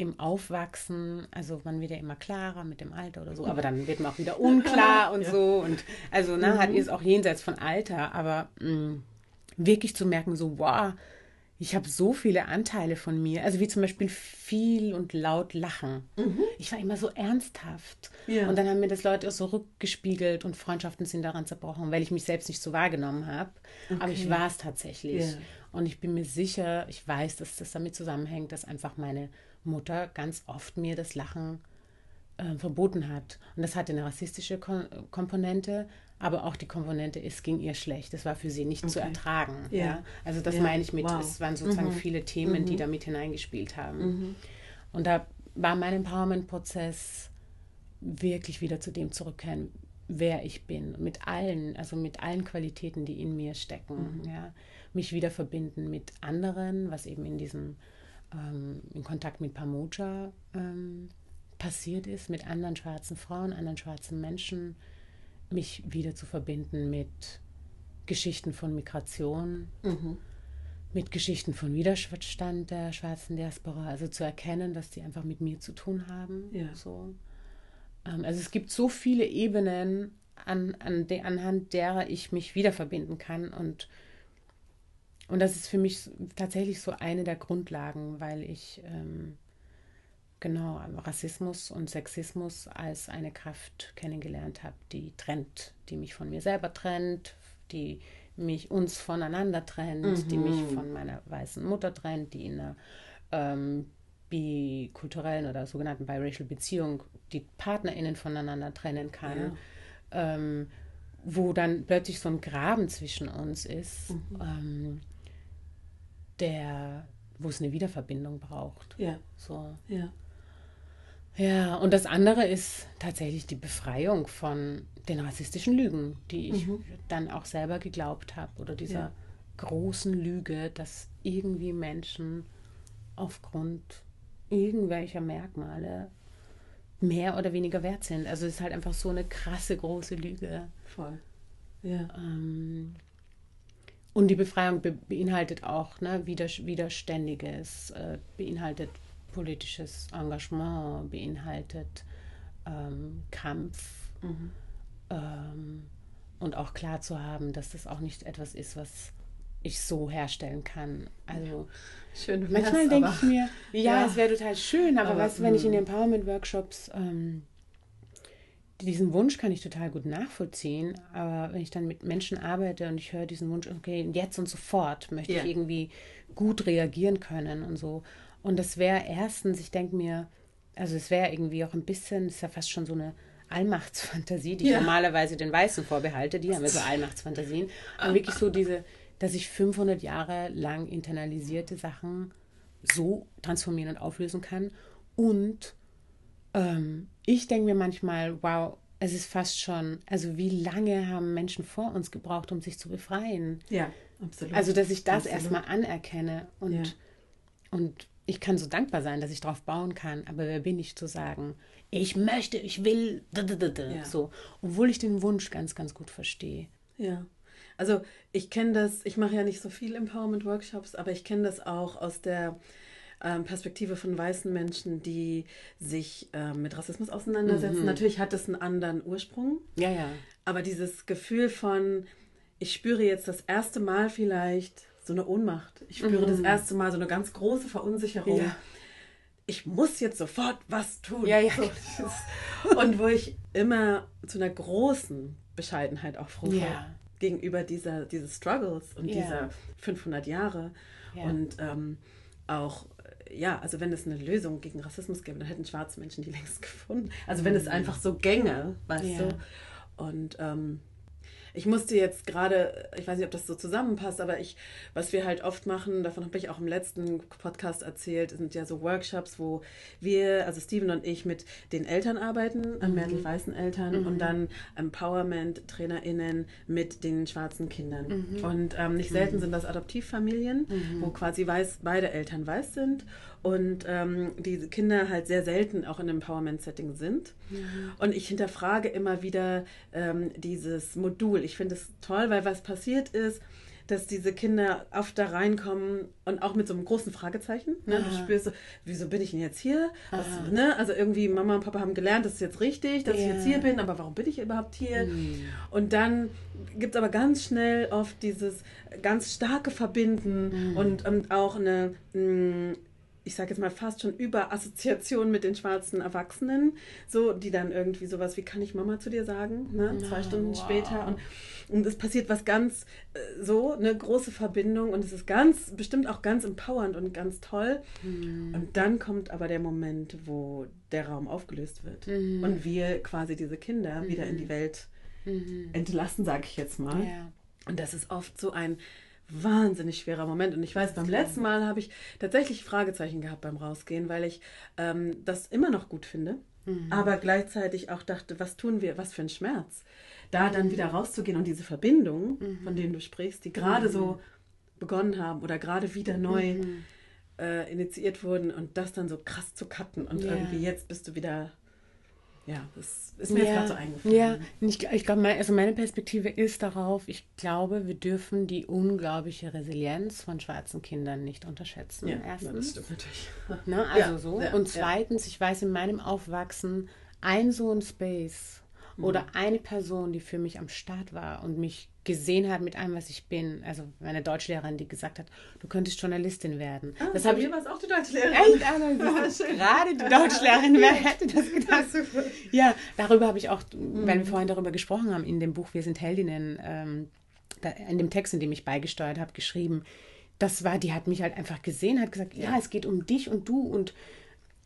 im Aufwachsen, also man wird ja immer klarer mit dem Alter oder so, aber dann wird man auch wieder unklar und ja. so. Und also ne, mhm. hat ist auch jenseits von Alter, aber mh, mm, wirklich zu merken, so, wow, ich habe so viele Anteile von mir. Also wie zum Beispiel viel und laut lachen. Mhm. Ich war immer so ernsthaft. Ja. Und dann haben mir das Leute auch so rückgespiegelt und Freundschaften sind daran zerbrochen, weil ich mich selbst nicht so wahrgenommen habe. Okay. Aber ich war es tatsächlich. Ja. Und ich bin mir sicher, ich weiß, dass das damit zusammenhängt, dass einfach meine Mutter ganz oft mir das Lachen äh, verboten hat. Und das hatte eine rassistische Kom Komponente, aber auch die Komponente, es ging ihr schlecht. Es war für sie nicht okay. zu ertragen. Ja. ja. Also das ja. meine ich mit, wow. es waren sozusagen mhm. viele Themen, mhm. die da mit hineingespielt haben. Mhm. Und da war mein Empowerment-Prozess wirklich wieder zu dem zurückkehren, wer ich bin, mit allen, also mit allen Qualitäten, die in mir stecken. Mhm. Ja. Mich wieder verbinden mit anderen, was eben in diesem ähm, in Kontakt mit Pamuja ähm, passiert ist, mit anderen schwarzen Frauen, anderen schwarzen Menschen, mich wieder zu verbinden mit Geschichten von Migration, mhm. mit Geschichten von Widerstand der schwarzen Diaspora, also zu erkennen, dass die einfach mit mir zu tun haben. Ja. So. Ähm, also es gibt so viele Ebenen, an, an de, anhand derer ich mich wieder verbinden kann und und das ist für mich tatsächlich so eine der Grundlagen, weil ich ähm, genau Rassismus und Sexismus als eine Kraft kennengelernt habe, die trennt, die mich von mir selber trennt, die mich uns voneinander trennt, mhm. die mich mhm. von meiner weißen Mutter trennt, die in einer ähm, bikulturellen oder sogenannten biracial Beziehung die PartnerInnen voneinander trennen kann. Ja. Ähm, wo dann plötzlich so ein Graben zwischen uns ist, mhm. ähm, der, wo es eine Wiederverbindung braucht. Ja. So. Ja. Ja, und das andere ist tatsächlich die Befreiung von den rassistischen Lügen, die ich mhm. dann auch selber geglaubt habe oder dieser ja. großen Lüge, dass irgendwie Menschen aufgrund irgendwelcher Merkmale mehr oder weniger wert sind. Also es ist halt einfach so eine krasse große Lüge. Voll. Ja. Ähm, und die Befreiung be beinhaltet auch ne, Widerständiges, äh, beinhaltet politisches Engagement, beinhaltet ähm, Kampf mhm. ähm, und auch klar zu haben, dass das auch nicht etwas ist, was ich so herstellen kann. Also schön manchmal denke ich mir, ja, ja. es wäre total schön, aber, aber weißt du, wenn ich in den Empowerment-Workshops ähm, diesen Wunsch kann ich total gut nachvollziehen, aber wenn ich dann mit Menschen arbeite und ich höre diesen Wunsch, okay, jetzt und sofort möchte ja. ich irgendwie gut reagieren können und so. Und das wäre erstens, ich denke mir, also es wäre irgendwie auch ein bisschen, ist ja fast schon so eine Allmachtsfantasie, die ja. ich normalerweise den Weißen vorbehalte, die haben ja so Allmachtsfantasien. Und wirklich so diese, dass ich 500 Jahre lang internalisierte Sachen so transformieren und auflösen kann und ähm, ich denke mir manchmal, wow, es ist fast schon, also wie lange haben Menschen vor uns gebraucht, um sich zu befreien? Ja, absolut. Also, dass ich das erstmal anerkenne und, ja. und ich kann so dankbar sein, dass ich darauf bauen kann, aber wer bin ich zu sagen, ich möchte, ich will, ja. so, obwohl ich den Wunsch ganz, ganz gut verstehe. Ja. Also ich kenne das, ich mache ja nicht so viel Empowerment-Workshops, aber ich kenne das auch aus der ähm, Perspektive von weißen Menschen, die sich ähm, mit Rassismus auseinandersetzen. Mhm. Natürlich hat es einen anderen Ursprung. Ja, ja. Aber dieses Gefühl von, ich spüre jetzt das erste Mal vielleicht so eine Ohnmacht. Ich spüre mhm. das erste Mal so eine ganz große Verunsicherung. Ja. ich muss jetzt sofort was tun. Ja, ja. So, und wo ich immer zu einer großen Bescheidenheit auch froh Ja. war gegenüber dieser, dieses Struggles und Ja. dieser 500 Jahre. Ja. Und ähm, auch, ja, also wenn es eine Lösung gegen Rassismus gäbe, dann hätten schwarze Menschen die längst gefunden. Also wenn es einfach so gänge, weißt Ja. du. Und ähm, ich musste jetzt gerade, ich weiß nicht, ob das so zusammenpasst, aber ich, was wir halt oft machen, davon habe ich auch im letzten Podcast erzählt, sind ja so Workshops, wo wir, also Steven und ich, mit den Eltern arbeiten, an mehrheitlich weißen Eltern und dann Empowerment-TrainerInnen mit den schwarzen Kindern. Und ähm, nicht selten sind das Adoptivfamilien, wo quasi weiß, beide Eltern weiß sind und ähm, diese Kinder halt sehr selten auch in Empowerment-Setting sind. Und ich hinterfrage immer wieder ähm, dieses Modul. Ich finde es toll, weil was passiert ist, dass diese Kinder oft da reinkommen und auch mit so einem großen Fragezeichen. Ne? Du spürst so, wieso bin ich denn jetzt hier? Was, ne? Also irgendwie Mama und Papa haben gelernt, das ist jetzt richtig, dass ich Ja. jetzt hier bin, aber warum bin ich überhaupt hier? Und dann gibt es aber ganz schnell oft dieses ganz starke Verbinden und ähm, auch eine, mh, ich sage jetzt mal fast schon über Assoziation mit den schwarzen Erwachsenen, so die dann irgendwie sowas wie kann ich Mama zu dir sagen, ne? zwei Stunden wow. später und und es passiert was ganz äh, so eine große Verbindung und es ist ganz bestimmt auch ganz empowernd und ganz toll und dann kommt aber der Moment, wo der Raum aufgelöst wird und wir quasi diese Kinder wieder in die Welt entlassen, sage ich jetzt mal. Ja. Und das ist oft so ein wahnsinnig schwerer Moment. Und ich weiß, beim letzten Mal habe ich tatsächlich Fragezeichen gehabt beim Rausgehen, weil ich ähm, das immer noch gut finde, aber gleichzeitig auch dachte, was tun wir, was für ein Schmerz. Da dann wieder rauszugehen und diese Verbindungen, von denen du sprichst, die gerade so begonnen haben oder gerade wieder neu äh, initiiert wurden und das dann so krass zu cutten und Ja. irgendwie jetzt bist du wieder, ja, das ist mir jetzt gerade so eingefallen. Ja, ich, ich glaube, mein, also meine Perspektive ist darauf, ich glaube, wir dürfen die unglaubliche Resilienz von schwarzen Kindern nicht unterschätzen. ja, ja, Erstens. das stimmt natürlich. Ne? Also Ja, so. ja, und ja. zweitens, ich weiß in meinem Aufwachsen, ein so ein Space Mhm. oder eine Person, die für mich am Start war und mich gesehen hat mit allem, was ich bin. Also meine Deutschlehrerin, die gesagt hat, du könntest Journalistin werden. Ah, das habe ich mir war es auch die Deutschlehrerin. echt also, gerade die Deutschlehrerin, wer hätte das gedacht? Super. Ja, darüber habe ich auch, weil Mhm. wir vorhin darüber gesprochen haben, in dem Buch Wir sind Heldinnen, ähm, da, in dem Text, in dem ich beigesteuert habe, geschrieben. Das war, die hat mich halt einfach gesehen, hat gesagt, ja, es geht um dich und du und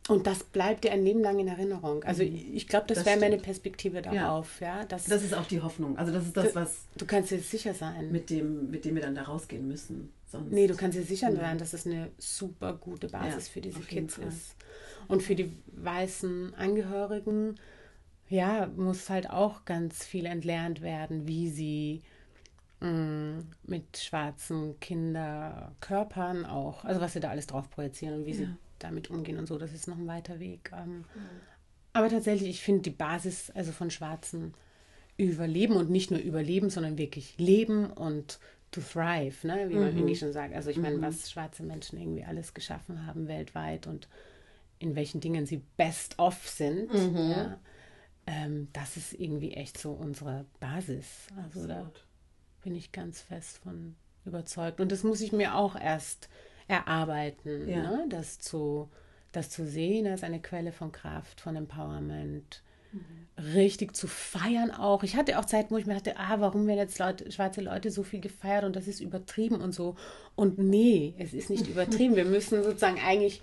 und das bleibt dir ein Leben lang in Erinnerung. Also ich glaube, das, Mhm. Das wäre meine. Perspektive darauf. Ja. dass Das ist auch die Hoffnung. Also das ist das, was du kannst dir sicher sein. mit dem, mit dem wir dann da rausgehen müssen. Sonst. Nee, du kannst dir sicher sein, dass es eine super gute Basis Ja, für diese Kids Fall. ist. Und für die weißen Angehörigen, ja, muss halt auch ganz viel entlernt werden, wie sie mh, mit schwarzen Kinderkörpern auch, also was sie da alles drauf projizieren und wie sie Ja. Damit umgehen und so, das ist noch ein weiter Weg. Ähm, Aber tatsächlich, ich finde die Basis also von Schwarzen überleben und nicht nur überleben, sondern wirklich leben und to thrive, ne? wie man im Englischen sagt. Also ich meine, was schwarze Menschen irgendwie alles geschaffen haben weltweit und in welchen Dingen sie best off sind, ja? ähm, das ist irgendwie echt so unsere Basis. Also da Absolut. bin ich ganz fest von überzeugt. Und das muss ich mir auch erst erarbeiten, Ja. ne? das, zu, das zu sehen als eine Quelle von Kraft, von Empowerment. Richtig zu feiern auch. Ich hatte auch Zeiten, wo ich mir dachte, ah, warum werden jetzt Leute, schwarze Leute so viel gefeiert und das ist übertrieben und so. Und nee, es ist nicht übertrieben. Wir müssen sozusagen eigentlich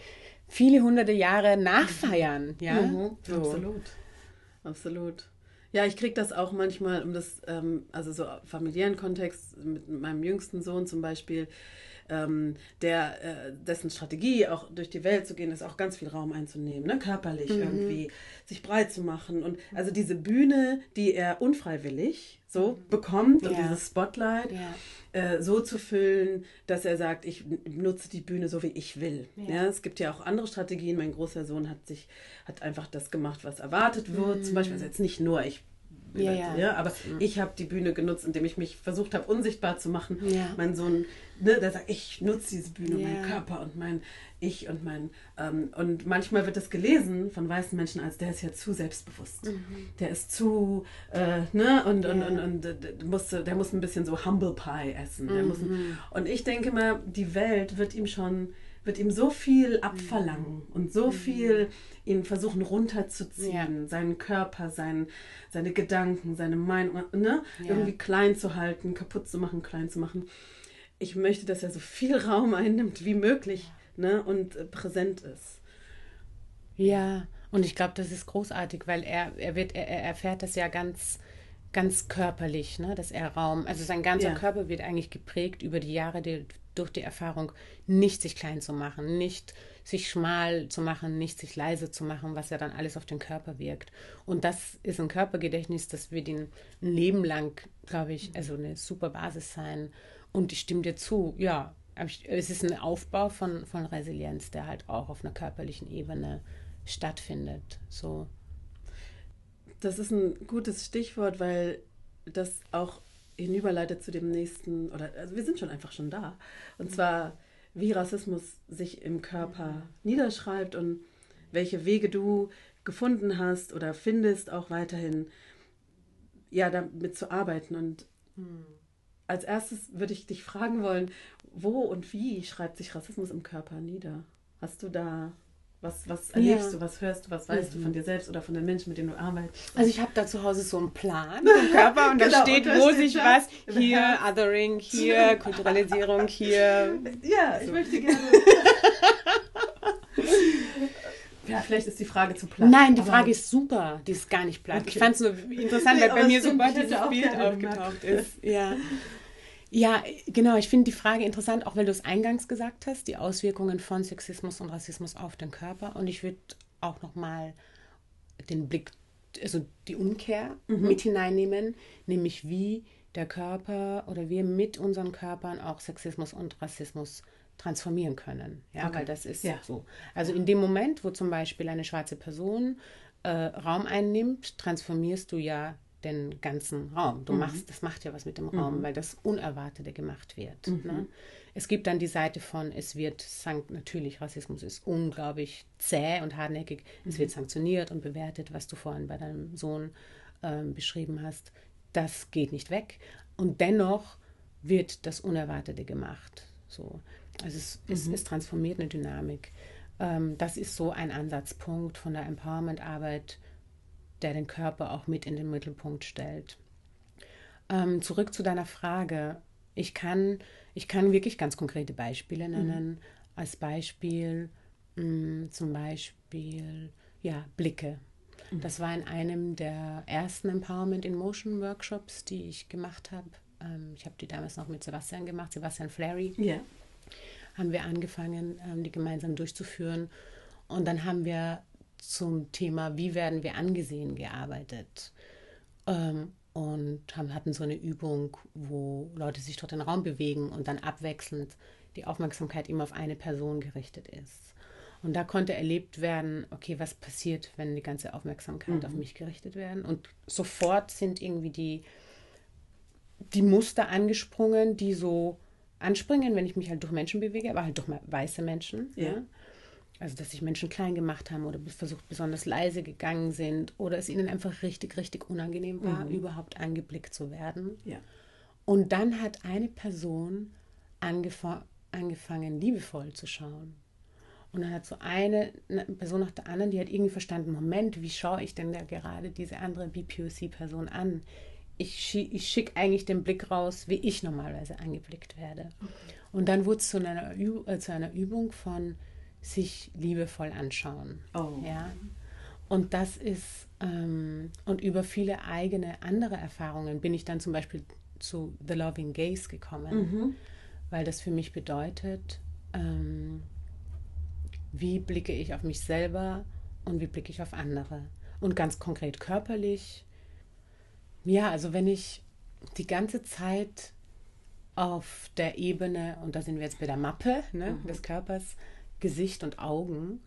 viele hunderte Jahre nachfeiern. Ja, Mhm, so. Absolut. Absolut. Ja, ich kriege das auch manchmal, um das, ähm, also so familiären Kontext, mit meinem jüngsten Sohn zum Beispiel, ähm, der, äh, dessen Strategie auch durch die Welt zu gehen ist, auch ganz viel Raum einzunehmen, ne? körperlich irgendwie sich breit zu machen. Und also diese Bühne, die er unfreiwillig so bekommt und Ja. dieses Spotlight, Ja. äh, so zu füllen, dass er sagt, ich nutze die Bühne so, wie ich will. Ja. es gibt ja auch andere Strategien. Mein großer Sohn hat sich, hat einfach das gemacht, was erwartet wird. Zum Beispiel, also jetzt nicht nur ich. Ja, ja. aber ich habe die Bühne genutzt, indem ich mich versucht habe, unsichtbar zu machen. Ja. Mein Sohn, ne, der sagt, ich nutze diese Bühne, Ja. mein Körper und mein Ich und mein. Ähm, und manchmal wird das gelesen von weißen Menschen als der ist ja zu selbstbewusst. Der ist zu, äh, ne, und, und, Mhm. Ja. und, und, äh, der musste, der muss ein bisschen so Humble Pie essen. Der muss, Mhm. und ich denke mal, die Welt wird ihm schon wird ihm so viel abverlangen und so viel ihn versuchen runterzuziehen, Ja. seinen Körper, sein, seine Gedanken, seine Meinung, ne? Ja. irgendwie klein zu halten, kaputt zu machen, klein zu machen. Ich möchte, dass er so viel Raum einnimmt wie möglich ne? und äh, präsent ist. Ja, und ich glaube, das ist großartig, weil er, er wird, er, er erfährt das ja ganz, ganz körperlich, ne? dass er Raum, also sein ganzer Ja. Körper wird eigentlich geprägt über die Jahre die, durch die Erfahrung, nicht sich klein zu machen, nicht sich schmal zu machen, nicht sich leise zu machen, was ja dann alles auf den Körper wirkt. Und das ist ein Körpergedächtnis, das wird ein Leben lang, glaube ich, also eine super Basis sein. Und ich stimme dir zu, ja, es ist ein Aufbau von, von Resilienz, der halt auch auf einer körperlichen Ebene stattfindet. So. Das ist ein gutes Stichwort, weil das auch hinüberleitet zu dem nächsten, oder also wir sind schon einfach schon da. Und zwar, wie Rassismus sich im Körper niederschreibt und welche Wege du gefunden hast oder findest, auch weiterhin ja, damit zu arbeiten. Und als erstes würde ich dich fragen wollen, wo und wie schreibt sich Rassismus im Körper nieder? Hast du da was, was erlebst Ja. du, was hörst du, was weißt du von dir selbst oder von den Menschen, mit denen du arbeitest? Also ich habe da zu Hause so einen Plan im Körper und da Genau, steht, und da wo steht sich da, was, hier Othering, hier Kulturalisierung, hier. Ja, ich möchte gerne. ja, vielleicht ist die Frage zu platt. Nein, die Frage ist super, die ist gar nicht platt. Ich Okay. fand es nur interessant, Nee, weil bei mir stimmt, ich hätte dieses Bild aufgetaucht ist. Ja. Ja, genau. Ich finde die Frage interessant, auch weil du es eingangs gesagt hast, die Auswirkungen von Sexismus und Rassismus auf den Körper. Und ich würde auch noch mal den Blick, also die Umkehr mit hineinnehmen, nämlich wie der Körper oder wir mit unseren Körpern auch Sexismus und Rassismus transformieren können. Ja, Okay. weil das ist Ja. so. Also in dem Moment, wo zum Beispiel eine schwarze Person äh, Raum einnimmt, transformierst du ja den ganzen Raum. Du machst, das macht ja was mit dem Raum, weil das Unerwartete gemacht wird. Ne? Es gibt dann die Seite von, es wird sank natürlich, Rassismus ist unglaublich zäh und hartnäckig. Es wird sanktioniert und bewertet, was du vorhin bei deinem Sohn ähm, beschrieben hast. Das geht nicht weg. Und dennoch wird das Unerwartete gemacht. So. Also es, es, es transformiert eine Dynamik. Ähm, das ist so ein Ansatzpunkt von der Empowerment-Arbeit, der den Körper auch mit in den Mittelpunkt stellt. Ähm, zurück zu deiner Frage. Ich kann, ich kann wirklich ganz konkrete Beispiele nennen. Als Beispiel mh, zum Beispiel ja, Blicke. Das war in einem der ersten Empowerment in Motion Workshops, die ich gemacht habe. Ähm, ich habe die damals noch mit Sebastian gemacht, Sebastian Flary Ja. haben wir angefangen, ähm, die gemeinsam durchzuführen. Und dann haben wir zum Thema, wie werden wir angesehen, gearbeitet. Ähm, und haben, hatten so eine Übung, wo Leute sich durch den Raum bewegen und dann abwechselnd die Aufmerksamkeit immer auf eine Person gerichtet ist. Und da konnte erlebt werden, okay, was passiert, wenn die ganze Aufmerksamkeit auf mich gerichtet werden. Und sofort sind irgendwie die, die Muster angesprungen, die so anspringen, wenn ich mich halt durch Menschen bewege, aber halt durch weiße Menschen. Ja. Ja. Also, dass sich Menschen klein gemacht haben oder versucht besonders leise gegangen sind oder es ihnen einfach richtig, richtig unangenehm war, überhaupt angeblickt zu werden. Ja. Und dann hat eine Person angefa angefangen, liebevoll zu schauen. Und dann hat so eine, eine Person nach der anderen, die hat irgendwie verstanden, Moment, wie schaue ich denn da gerade diese andere BPOC-Person an? Ich, schi- ich schicke eigentlich den Blick raus, wie ich normalerweise angeblickt werde. Und dann wurde es zu einer, Üb äh, zu einer Übung von sich liebevoll anschauen. Oh. Ja. Und das ist, ähm, und über viele eigene andere Erfahrungen bin ich dann zum Beispiel zu The Loving Gaze gekommen, weil das für mich bedeutet, ähm, wie blicke ich auf mich selber und wie blicke ich auf andere. Und ganz konkret körperlich. Ja, also wenn ich die ganze Zeit auf der Ebene, und da sind wir jetzt bei der Mappe ne, des Körpers, Gesicht und Augen,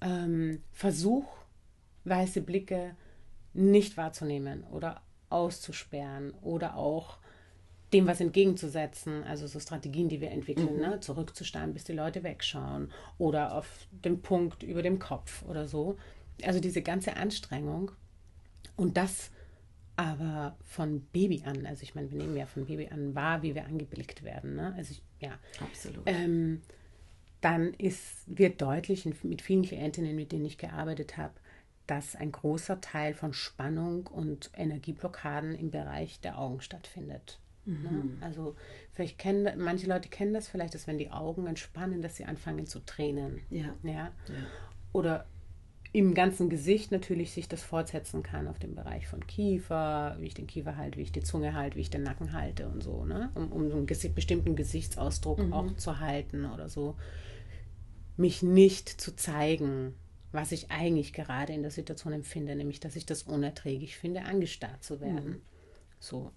ähm, versuche, weiße Blicke nicht wahrzunehmen oder auszusperren oder auch dem was entgegenzusetzen, also so Strategien, die wir entwickeln, ne? zurückzustarren, bis die Leute wegschauen oder auf den Punkt über dem Kopf oder so. Also diese ganze Anstrengung und das aber von Baby an, also ich meine, wir nehmen ja von Baby an wahr, wie wir angeblickt werden. Ne? Also ich, ja, Absolut. ähm, dann ist, wird deutlich mit vielen Klientinnen, mit denen ich gearbeitet habe, dass ein großer Teil von Spannung und Energieblockaden im Bereich der Augen stattfindet. Mhm. Ne? Also vielleicht kennen manche Leute kennen das vielleicht, dass wenn die Augen entspannen, dass sie anfangen zu tränen. Ja. ja? ja. Oder im ganzen Gesicht natürlich sich das fortsetzen kann auf dem Bereich von Kiefer, wie ich den Kiefer halte, wie ich die Zunge halte, wie ich den Nacken halte und so, ne? um, um einen bestimmten Gesichtsausdruck mhm. auch zu halten oder so. Mich nicht zu zeigen, was ich eigentlich gerade in der Situation empfinde, nämlich dass ich das unerträglich finde, angestarrt zu werden. Mhm. So.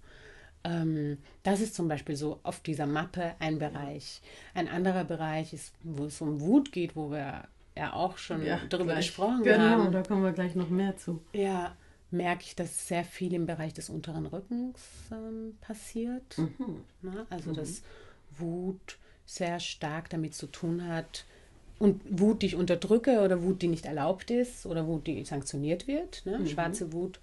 Ähm, das ist zum Beispiel so auf dieser Mappe ein Bereich. Ein anderer Bereich ist, wo es um Wut geht, wo wir ja auch schon ja, darüber gleich. gesprochen genau, haben. Genau, da kommen wir gleich noch mehr zu. Ja, merke ich, dass sehr viel im Bereich des unteren Rückens ähm, passiert. Mhm. Na, also, mhm. dass Wut sehr stark damit zu tun hat, und Wut, die ich unterdrücke oder Wut, die nicht erlaubt ist oder Wut, die sanktioniert wird, ne? mhm. schwarze Wut,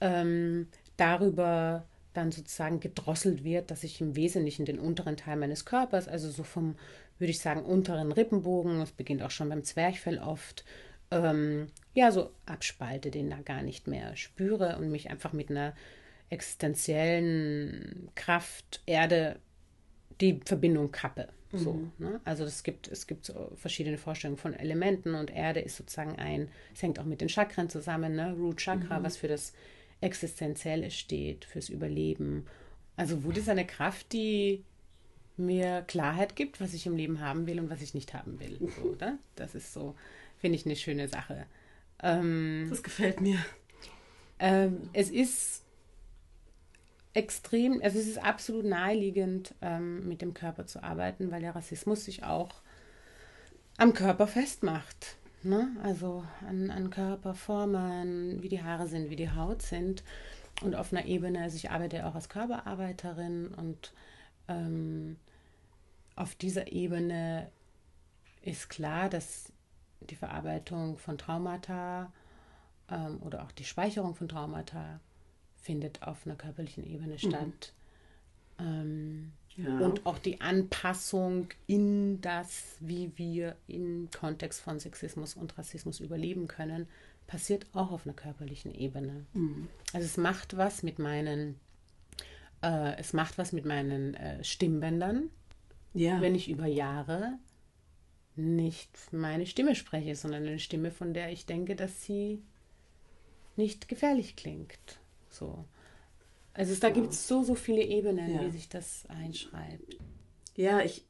ähm, darüber dann sozusagen gedrosselt wird, dass ich im Wesentlichen den unteren Teil meines Körpers, also so vom würde ich sagen, unteren Rippenbogen, es beginnt auch schon beim Zwerchfell oft, ähm, ja, so abspalte, den da gar nicht mehr spüre und mich einfach mit einer existenziellen Kraft, Erde, die Verbindung kappe. So, mhm. ne? Also es gibt, es gibt so verschiedene Vorstellungen von Elementen und Erde ist sozusagen ein, es hängt auch mit den Chakren zusammen, ne? Root Chakra, mhm. was für das Existenzielle steht, fürs Überleben. Also Wut ist eine Kraft, die mir Klarheit gibt, was ich im Leben haben will und was ich nicht haben will. So, oder? Das ist so, finde ich, eine schöne Sache. Ähm, das gefällt mir. Ähm, es ist extrem, also es ist absolut naheliegend, ähm, mit dem Körper zu arbeiten, weil der Rassismus sich auch am Körper festmacht. Ne? Also an, an Körperformen, wie die Haare sind, wie die Haut sind. Und auf einer Ebene, also ich arbeite auch als Körperarbeiterin und ähm, auf dieser Ebene ist klar, dass die Verarbeitung von Traumata ähm, oder auch die Speicherung von Traumata findet auf einer körperlichen Ebene mhm. statt. Mhm. Ähm, ja. Und auch die Anpassung in das, wie wir im Kontext von Sexismus und Rassismus überleben können, passiert auch auf einer körperlichen Ebene. Mhm. Also es macht was mit meinen, äh, es macht was mit meinen äh, Stimmbändern, ja. wenn ich über Jahre nicht meine Stimme spreche, sondern eine Stimme, von der ich denke, dass sie nicht gefährlich klingt. So. Also es, da gibt es so, so viele Ebenen, ja. wie sich das einschreibt. Ja, ich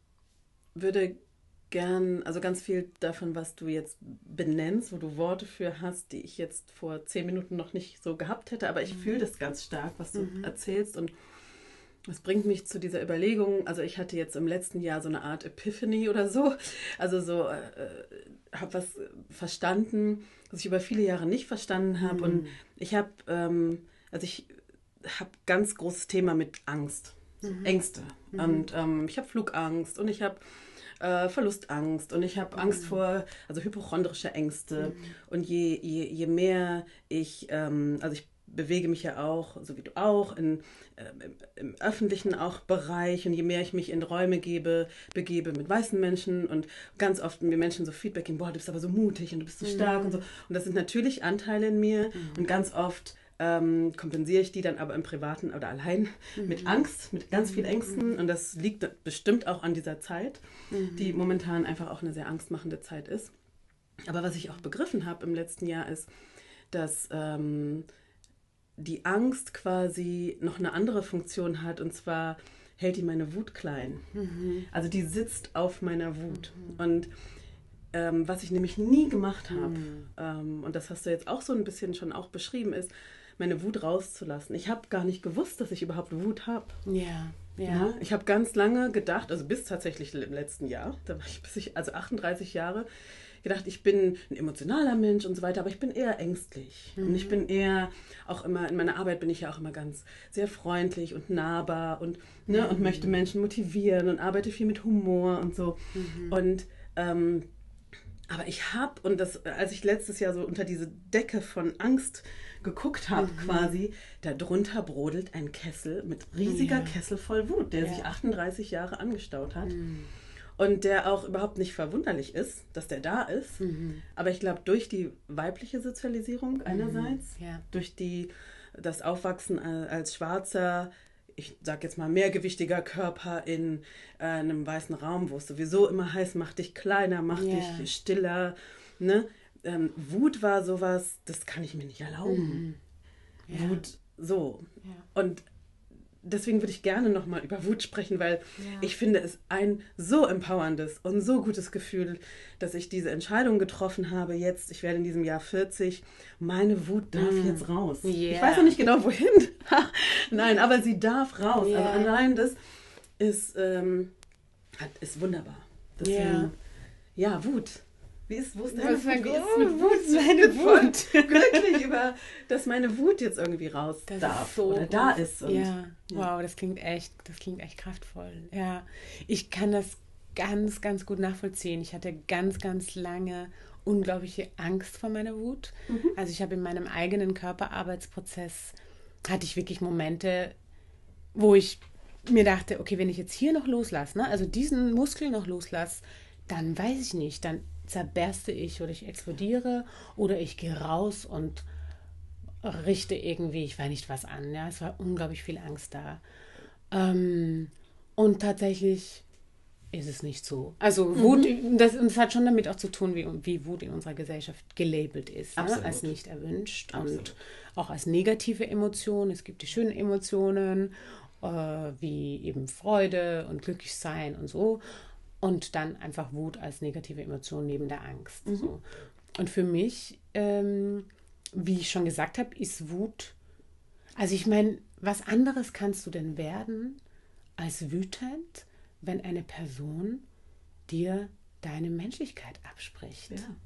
würde gern, also ganz viel davon, was du jetzt benennst, wo du Worte für hast, die ich jetzt vor zehn Minuten noch nicht so gehabt hätte, aber ich mhm. fühle das ganz stark, was du mhm. erzählst und das bringt mich zu dieser Überlegung. Also ich hatte jetzt im letzten Jahr so eine Art Epiphany oder so. Also so äh, habe was verstanden, was ich über viele Jahre nicht verstanden habe. Mhm. Und ich habe, ähm, also ich habe ganz großes Thema mit Angst, mhm. Ängste. Mhm. Und ähm, ich habe Flugangst und ich habe äh, Verlustangst und ich habe Angst mhm. vor, also hypochondrische Ängste. Mhm. Und je, je, je mehr ich, ähm, also ich bewege mich ja auch, so wie du auch, in, äh, im, im, öffentlichen auch Bereich. Und je mehr ich mich in Räume gebe, begebe mit weißen Menschen und ganz oft mir Menschen so Feedback geben, boah, du bist aber so mutig und du bist so stark mhm. und so. Und das sind natürlich Anteile in mir. Mhm. Und ganz oft ähm, kompensiere ich die dann aber im Privaten oder allein mhm. mit Angst, mit ganz viel Ängsten. Mhm. Und das liegt bestimmt auch an dieser Zeit, die mhm. momentan einfach auch eine sehr angstmachende Zeit ist. Aber was ich auch begriffen habe im letzten Jahr ist, dass ähm, die Angst quasi noch eine andere Funktion hat und zwar hält die meine Wut klein. Mhm. Also die sitzt auf meiner Wut. Mhm. Und ähm, was ich nämlich nie gemacht habe, mhm. ähm, und das hast du jetzt auch so ein bisschen schon auch beschrieben, ist, meine Wut rauszulassen. Ich habe gar nicht gewusst, dass ich überhaupt Wut habe. Ja, ja. ja. Ich habe ganz lange gedacht, also bis tatsächlich im letzten Jahr, da war ich bis ich, also 38 Jahre, gedacht, ich bin ein emotionaler Mensch und so weiter, aber ich bin eher ängstlich. Mhm. Und ich bin eher auch immer, in meiner Arbeit bin ich ja auch immer ganz sehr freundlich und nahbar und, ne, mhm. und möchte Menschen motivieren und arbeite viel mit Humor und so. Mhm. Und ähm, aber ich habe, und das, als ich letztes Jahr so unter diese Decke von Angst geguckt habe, mhm. quasi, darunter brodelt ein Kessel mit riesiger ja. Kessel voll Wut, der ja. sich 38 Jahre angestaut hat. Mhm. und der auch überhaupt nicht verwunderlich ist, dass der da ist. Mhm. Aber ich glaube, durch die weibliche Sozialisierung einerseits, Ja. durch die, das Aufwachsen äh, als schwarzer, ich sag jetzt mal mehrgewichtiger Körper in äh, einem weißen Raum, wo es sowieso immer heißt, mach dich kleiner, mach Ja. dich stiller. Ne? Ähm, Wut war sowas, das kann ich mir nicht erlauben. Ja. Wut so. Ja. Und deswegen würde ich gerne nochmal über Wut sprechen, weil Ja. ich finde es ein so empowerndes und so gutes Gefühl, dass ich diese Entscheidung getroffen habe. Jetzt, ich werde in diesem Jahr 40, meine Wut darf jetzt raus. Ich Mm. Yeah. weiß noch nicht genau wohin. Nein, aber sie darf raus. Ja. Also allein das ist, ähm, ist wunderbar. Deswegen, ja. Wut. Wie ist, wo ist deine Was Wut? Wie ist mit Wut? ist meine Wut? glücklich über, dass meine Wut jetzt irgendwie raus Das darf ist so oder da ist. Und, ja, wow, das klingt echt, das klingt echt kraftvoll. Ja, ich kann das ganz, ganz gut nachvollziehen. Ich hatte ganz, ganz lange unglaubliche Angst vor meiner Wut. Also ich habe in meinem eigenen Körperarbeitsprozess hatte ich wirklich Momente, wo ich mir dachte, okay, wenn ich jetzt hier noch loslasse, ne, also diesen Muskel noch loslasse, dann weiß ich nicht, dann zerberste ich oder ich explodiere oder ich gehe raus und richte irgendwie, ich weiß nicht was an. Ja, es war unglaublich viel Angst da. Ähm, und tatsächlich ist es nicht so. Also Wut, das, und das hat schon damit auch zu tun, wie, wie Wut in unserer Gesellschaft gelabelt ist. Ne? Als nicht erwünscht Absolut. und auch als negative Emotion. Es gibt die schönen Emotionen, äh, wie eben Freude und glücklich sein und so. Und dann einfach Wut als negative Emotion neben der Angst. So. Und für mich, ähm, wie ich schon gesagt habe, ist Wut. Also ich meine, was anderes kannst du denn werden als wütend, wenn eine Person dir deine Menschlichkeit abspricht? Ja.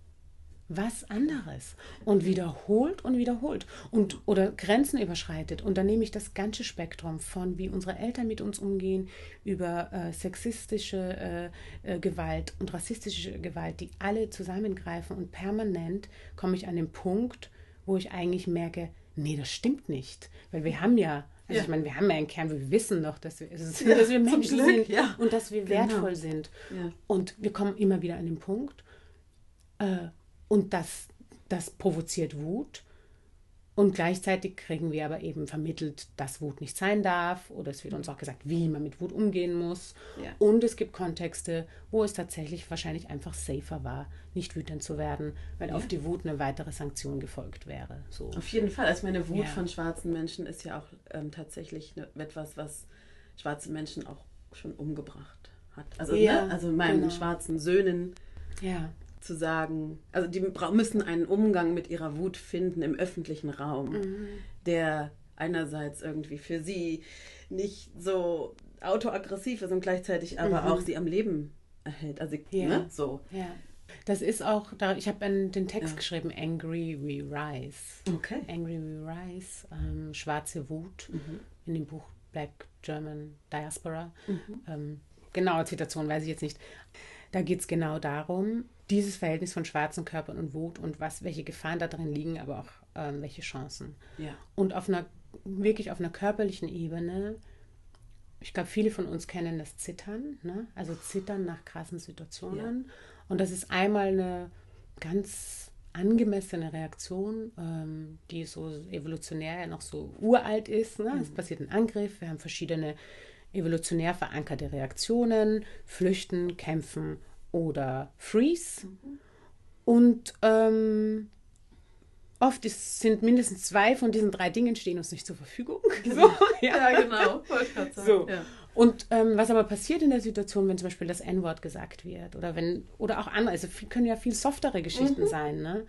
Was anderes und wiederholt und wiederholt und oder Grenzen überschreitet. Und dann nehme ich das ganze Spektrum von wie unsere Eltern mit uns umgehen, über äh, sexistische äh, äh, Gewalt und rassistische Gewalt, die alle zusammengreifen und permanent komme ich an den Punkt, wo ich eigentlich merke, nee, das stimmt nicht. Weil wir haben ja, also Ja. ich meine, wir haben ja einen Kern, wir wissen doch, dass wir, dass Ja, wir zum Menschen Glück, sind ja. und dass wir Genau. wertvoll sind. Ja. Und wir kommen immer wieder an den Punkt, äh, und das, das provoziert Wut. Und gleichzeitig kriegen wir aber eben vermittelt, dass Wut nicht sein darf. Oder es wird uns auch gesagt, wie man mit Wut umgehen muss. Ja. Und es gibt Kontexte, wo es tatsächlich wahrscheinlich einfach safer war, nicht wütend zu werden, weil auf die Wut eine weitere Sanktion gefolgt wäre. So. Auf jeden Fall. Also meine Wut Ja. von schwarzen Menschen ist ja auch ähm, tatsächlich ne, etwas, was schwarze Menschen auch schon umgebracht hat. Also, Ja, ne? also meinen genau. schwarzen Söhnen Ja, zu sagen, also die müssen einen Umgang mit ihrer Wut finden im öffentlichen Raum, Mhm. der einerseits irgendwie für sie nicht so autoaggressiv ist und gleichzeitig aber auch sie am Leben erhält. Also Mhm. Ja. ne? so. ja. Das ist auch, da, ich habe den Text Ja. geschrieben, Angry We Rise. Okay. Angry We Rise, ähm, Schwarze Wut in dem Buch Black German Diaspora. Ähm, genaue Zitation weiß ich jetzt nicht. Da geht es genau darum, dieses Verhältnis von schwarzen Körpern und Wut und was, welche Gefahren da drin liegen, aber auch ähm, welche Chancen. Ja. Und auf einer, wirklich auf einer körperlichen Ebene, ich glaube, viele von uns kennen das Zittern, ne? also Zittern nach krassen Situationen. Und das ist einmal eine ganz angemessene Reaktion, ähm, die so evolutionär ja noch so uralt ist. Ne? Es passiert ein Angriff, wir haben verschiedene evolutionär verankerte Reaktionen, flüchten, kämpfen oder freeze. Und ähm, oft ist, sind mindestens zwei von diesen drei Dingen stehen uns nicht zur Verfügung. So, Ja, genau. Grad sagen. so. Ja. Und ähm, was aber passiert in der Situation, wenn zum Beispiel das N-Wort gesagt wird oder wenn, oder auch andere, also viel, können ja viel softere Geschichten sein, ne?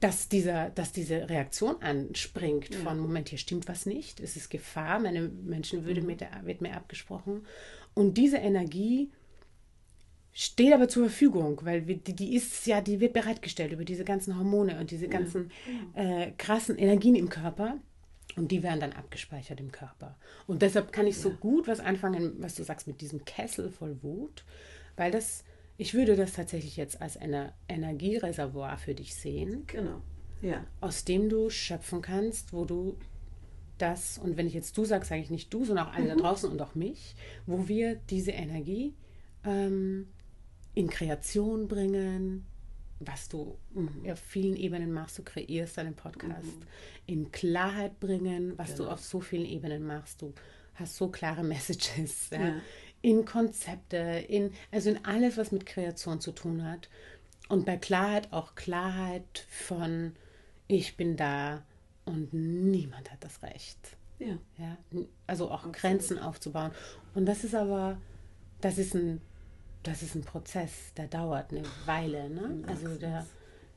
Dass, dieser, dass diese Reaktion anspringt von Moment, hier stimmt was nicht, es ist Gefahr, meine Menschenwürde mit der, wird mir abgesprochen. Und diese Energie steht aber zur Verfügung, weil wir, die, die ist ja, die wird bereitgestellt über diese ganzen Hormone und diese ganzen äh, krassen Energien im Körper. Und die werden dann abgespeichert im Körper. Und deshalb kann ich so gut was anfangen, was du sagst, mit diesem Kessel voll Wut, weil das, ich würde das tatsächlich jetzt als ein Energiereservoir für dich sehen, Genau. Ja. aus dem du schöpfen kannst, wo du das, und wenn ich jetzt du sage, sage ich nicht du, sondern auch alle da draußen und auch mich, wo wir diese Energie ähm, in Kreation bringen, was du mhm. auf vielen Ebenen machst. Du kreierst deinen Podcast. Mhm. In Klarheit bringen, was genau. du auf so vielen Ebenen machst. Du hast so klare Messages. Ja? Ja. In Konzepte, in, also in alles, was mit Kreation zu tun hat. Und bei Klarheit auch Klarheit von, ich bin da und niemand hat das Recht. Ja. ja? Also auch Absolut. Grenzen aufzubauen. Und das ist aber, das ist ein das ist ein Prozess, der dauert eine Weile. Ne? Also der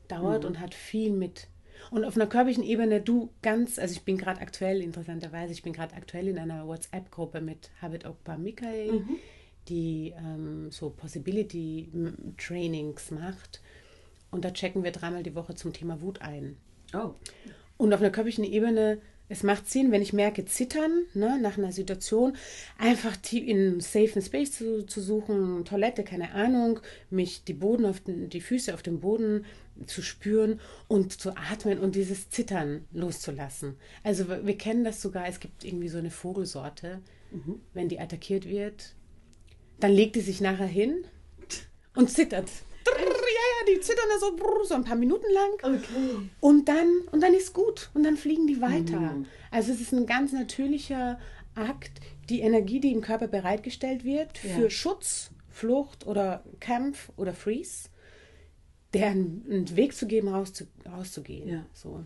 dauert mhm. und hat viel mit. Und auf einer körperlichen Ebene, du ganz, also ich bin gerade aktuell, interessanterweise, ich bin gerade aktuell in einer WhatsApp-Gruppe mit Habit Okpa Michael, mhm. die ähm, so Possibility-Trainings macht. Und da checken wir dreimal die Woche zum Thema Wut ein. Oh. Und auf einer körperlichen Ebene es macht Sinn, wenn ich merke, zittern ne, nach einer Situation, einfach in einen safen Space zu, zu suchen, Toilette, keine Ahnung, mich die Boden auf den, die Füße auf dem Boden zu spüren und zu atmen und dieses Zittern loszulassen. Also wir kennen das sogar, es gibt irgendwie so eine Vogelsorte, mhm. wenn die attackiert wird, dann legt die sich nachher hin und zittert die zittern da so, brr, so ein paar Minuten lang. Okay. Und dann, und dann ist gut. Und dann fliegen die weiter. Mhm. Also es ist ein ganz natürlicher Akt, die Energie, die im Körper bereitgestellt wird für ja. Schutz, Flucht oder Kampf oder Freeze, deren einen Weg zu geben, rauszu, rauszugehen. Ja. So.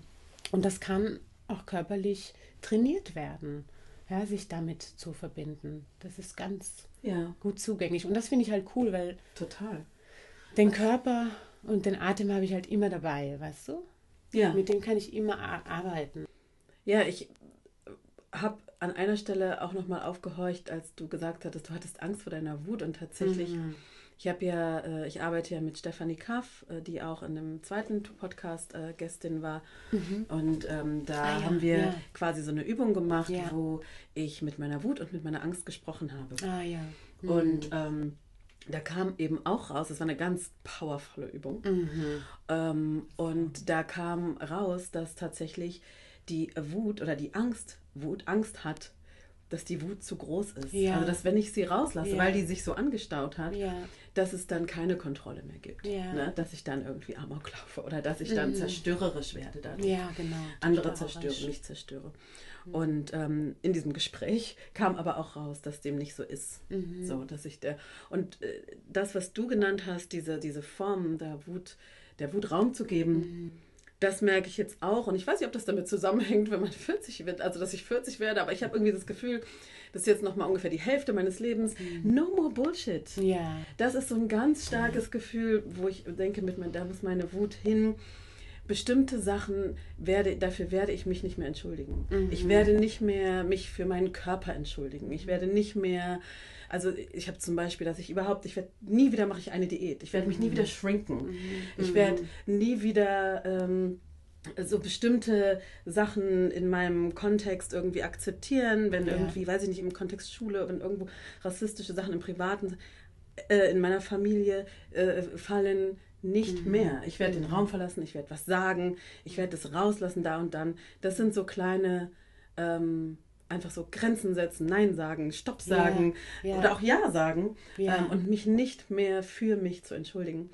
Und das kann auch körperlich trainiert werden, ja, sich damit zu verbinden. Das ist ganz ja. gut zugänglich. Und das finde ich halt cool, weil. Total. Den Körper und den Atem habe ich halt immer dabei, weißt du? Ja. Mit dem kann ich immer arbeiten. Ja, ich habe an einer Stelle auch nochmal aufgehorcht, als du gesagt hattest, du hattest Angst vor deiner Wut und tatsächlich. Mhm. Ich habe ja, äh, ich arbeite ja mit Stefanie Kaff, äh, die auch in einem zweiten Podcast äh, Gästin war. Mhm. Und ähm, da ah, ja, haben wir ja. quasi so eine Übung gemacht, ja. wo ich mit meiner Wut und mit meiner Angst gesprochen habe. Ah ja. Mhm. Und ähm, da kam eben auch raus, das war eine ganz powervolle Übung. Mhm. Ähm, und da kam raus, dass tatsächlich die Wut oder die Angst, Wut Angst hat, dass die Wut zu groß ist. Ja. Also dass wenn ich sie rauslasse, ja. weil die sich so angestaut hat, ja. dass es dann keine Kontrolle mehr gibt. Ne? Dass ich dann irgendwie Amok laufe oder dass ich dann mhm. zerstörerisch werde dadurch. Ja, genau. Andere zerstöre, nicht zerstöre. Und ähm, in diesem Gespräch kam aber auch raus, dass dem nicht so ist. Mhm. So, dass ich der und äh, das, was du genannt hast, diese, diese Form der Wut, der Wut Raum zu geben, mhm. das merke ich jetzt auch. Und ich weiß nicht, ob das damit zusammenhängt, wenn man 40 wird, also dass ich 40 werde, aber ich habe irgendwie das Gefühl, das ist jetzt nochmal ungefähr die Hälfte meines Lebens. Mhm. No more Bullshit. Ja. Das ist so ein ganz starkes Gefühl, wo ich denke, mit mein, da muss meine Wut hin bestimmte Sachen werde, dafür werde ich mich nicht mehr entschuldigen. Mhm. Ich werde nicht mehr mich für meinen Körper entschuldigen. Ich werde nicht mehr, also ich habe zum Beispiel, dass ich überhaupt, ich werde nie wieder mache ich eine Diät. Ich werde mich nie wieder mhm. schrinken. Mhm. Ich werde nie wieder ähm, so bestimmte Sachen in meinem Kontext irgendwie akzeptieren, wenn ja. irgendwie, weiß ich nicht, im Kontext Schule, wenn irgendwo rassistische Sachen im Privaten äh, in meiner Familie äh, fallen, nicht mhm. mehr. Ich werde den Raum verlassen, ich werde was sagen, ich werde das rauslassen da und dann. Das sind so kleine, ähm, einfach so Grenzen setzen, Nein sagen, Stopp sagen ja, ja. oder auch Ja sagen ja. Ähm, und mich nicht mehr für mich zu entschuldigen.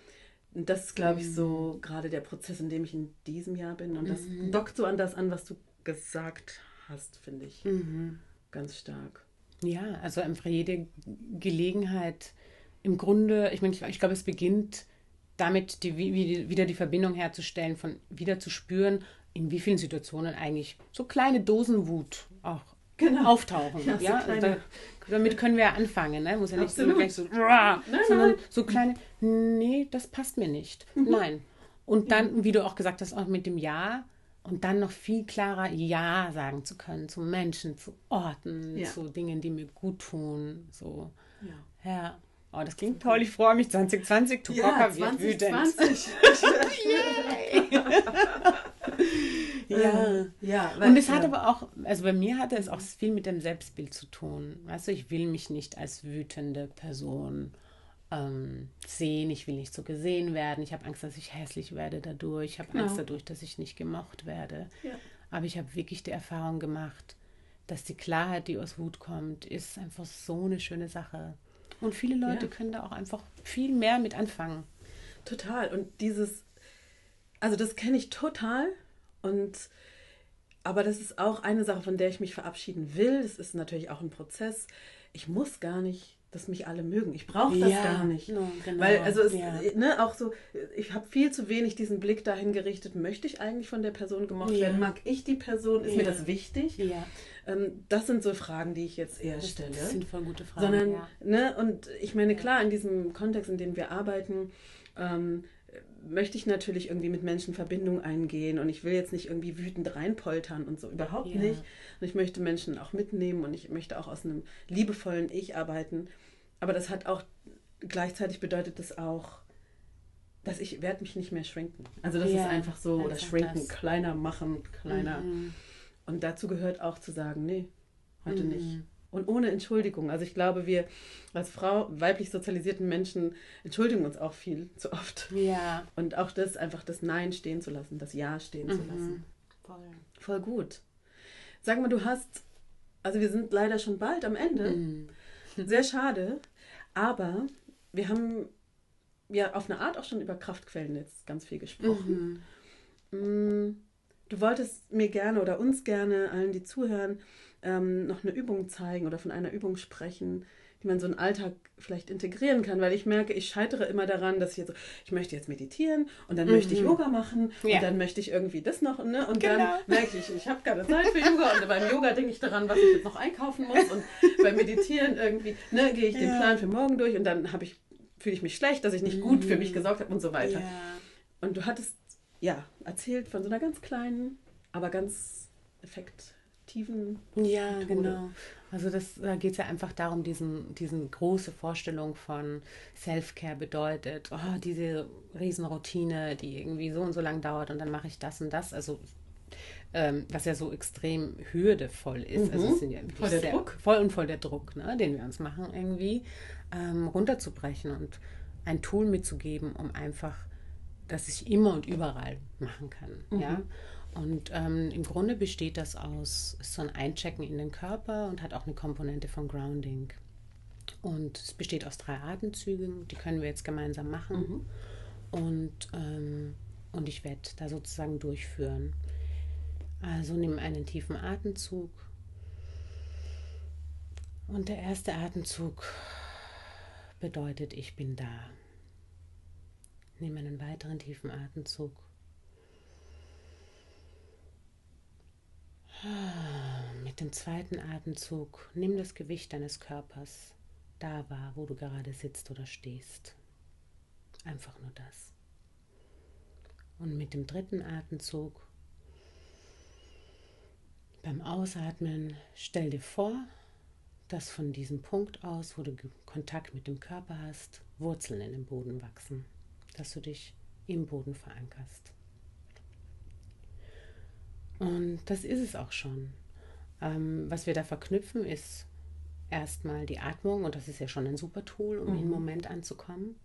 Und das ist, glaube ich, so mhm. gerade der Prozess, in dem ich in diesem Jahr bin. Und das mhm. dockt so an das an, was du gesagt hast, finde ich. Mhm. Ganz stark. Ja, also einfach jede Gelegenheit im Grunde, ich meine, ich, ich glaube, es beginnt damit die, wie, wieder die Verbindung herzustellen, von wieder zu spüren, in wie vielen Situationen eigentlich so kleine Dosenwut auch genau. auftauchen. Ja, ja? So da, damit können wir ja anfangen. Ne? Muss ja nicht Absolut. so so, nein, sondern nein. so kleine, nee, das passt mir nicht. Mhm. Nein. Und dann, wie du auch gesagt hast, auch mit dem Ja und dann noch viel klarer Ja sagen zu können zu Menschen, zu Orten, ja. zu Dingen, die mir gut tun. So. Ja. ja. Oh, das klingt toll. Ich freue mich. 2020, Tupac ja, wird wütend. ja. ja. Und es hat aber auch, also bei mir hatte es auch viel mit dem Selbstbild zu tun. Weißt du, ich will mich nicht als wütende Person ähm, sehen. Ich will nicht so gesehen werden. Ich habe Angst, dass ich hässlich werde dadurch. Ich habe genau. Angst dadurch, dass ich nicht gemocht werde. Ja. Aber ich habe wirklich die Erfahrung gemacht, dass die Klarheit, die aus Wut kommt, ist einfach so eine schöne Sache. Und viele Leute Ja. können da auch einfach viel mehr mit anfangen. Total. Und dieses, also das kenne ich total. Und aber das ist auch eine Sache, von der ich mich verabschieden will. Das ist natürlich auch ein Prozess. Ich muss gar nicht, dass mich alle mögen. Ich brauche das Ja, gar nicht. no, genau, Weil, also es, ja. ne, auch so, ich habe viel zu wenig diesen Blick dahin gerichtet, möchte ich eigentlich von der Person gemocht Ja. werden? Mag ich die Person? Ist mir das wichtig? Ähm, das sind so Fragen, die ich jetzt eher das, stelle das sind voll gute Fragen. sondern, ne, und ich meine, klar, in diesem Kontext, in dem wir arbeiten, ähm, möchte ich natürlich irgendwie mit Menschen Verbindung eingehen und ich will jetzt nicht irgendwie wütend reinpoltern und so, überhaupt Ja. nicht. Und ich möchte Menschen auch mitnehmen und ich möchte auch aus einem liebevollen Ich arbeiten. Aber das hat auch, gleichzeitig bedeutet das auch, dass ich werde mich nicht mehr schrinken. Also das Ja, ist einfach so, oder schrinken, das. kleiner machen, kleiner. Mhm. Und dazu gehört auch zu sagen, nee, heute Mhm. nicht. Und ohne Entschuldigung. Also ich glaube, wir als Frau, weiblich sozialisierten Menschen entschuldigen uns auch viel zu oft. Ja, Und auch das, einfach das Nein stehen zu lassen, das Ja stehen zu lassen. voll. Voll gut. Sag mal, du hast, also wir sind leider schon bald am Ende. Mhm. Sehr schade. Aber wir haben ja auf eine Art auch schon über Kraftquellen jetzt ganz viel gesprochen. Mhm. Mm, Du wolltest mir gerne oder uns gerne, allen, die zuhören, ähm, noch eine Übung zeigen oder von einer Übung sprechen, die man so in den Alltag vielleicht integrieren kann, weil ich merke, ich scheitere immer daran, dass ich jetzt so, ich möchte jetzt meditieren und dann möchte ich Yoga machen Ja. und dann möchte ich irgendwie das noch, ne? Und Genau. dann merke ich, ich habe keine Zeit für Yoga und beim Yoga denke ich daran, was ich jetzt noch einkaufen muss und beim Meditieren irgendwie, ne, gehe ich den Ja. Plan für morgen durch und dann habe ich fühle ich mich schlecht, dass ich nicht gut für mich gesorgt habe und so weiter. Ja. Und du hattest, ja, erzählt von so einer ganz kleinen, aber ganz effektiven. Ja, Methode. genau. Also das, da geht es ja einfach darum, diesen, diesen große Vorstellung von Self-Care bedeutet, oh, diese Riesenroutine, die irgendwie so und so lang dauert und dann mache ich das und das. Also ähm, was ja so extrem hürdevoll ist. Also es sind ja Mhm. Voll der sehr, Druck. Voll und voll der Druck, ne, den wir uns machen, irgendwie ähm, runterzubrechen und ein Tool mitzugeben, um einfach, dass ich immer und überall machen kann. Mhm. Ja. Und ähm, im Grunde besteht das aus so ein Einchecken in den Körper und hat auch eine Komponente von Grounding. Und es besteht aus drei Atemzügen, die können wir jetzt gemeinsam machen. Und, ähm, und ich werde da sozusagen durchführen. Also nimm einen tiefen Atemzug. Und der erste Atemzug bedeutet, ich bin da. Nimm einen weiteren tiefen Atemzug. Mit dem zweiten Atemzug nimm das Gewicht deines Körpers da wahr, wo du gerade sitzt oder stehst. Einfach nur das. Und mit dem dritten Atemzug beim Ausatmen stell dir vor, dass von diesem Punkt aus, wo du Kontakt mit dem Körper hast, Wurzeln in den Boden wachsen, dass du dich im Boden verankerst. Und das ist es auch schon. Ähm, was wir da verknüpfen, ist erstmal die Atmung, und das ist ja schon ein super Tool, um im Moment anzukommen.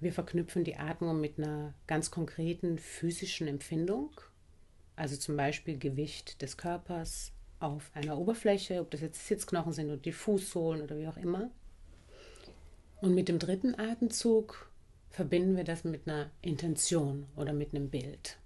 Wir verknüpfen die Atmung mit einer ganz konkreten physischen Empfindung, also zum Beispiel Gewicht des Körpers auf einer Oberfläche, ob das jetzt Sitzknochen sind oder die Fußsohlen oder wie auch immer. Und mit dem dritten Atemzug verbinden wir das mit einer Intention oder mit einem Bild.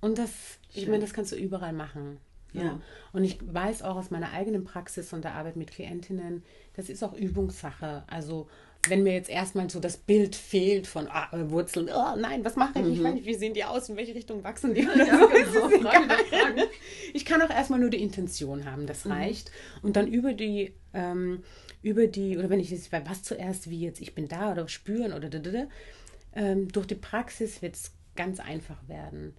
Und das, ich Schön. meine, das kannst du überall machen. Ja. Und ich weiß auch aus meiner eigenen Praxis und der Arbeit mit Klientinnen, das ist auch Übungssache. Also wenn mir jetzt erstmal so das Bild fehlt von ah, Wurzeln, oh nein, was mache ich? Ich weiß nicht, wie sehen die aus, in welche Richtung wachsen die? Oder Ja, so. genau. Frage. Ich kann auch erstmal nur die Intention haben, das reicht. Und dann über die, ähm, über die, oder wenn ich jetzt, was zuerst, wie jetzt, ich bin da oder spüren oder da, da, da, ähm, durch die Praxis wird es ganz einfach werden,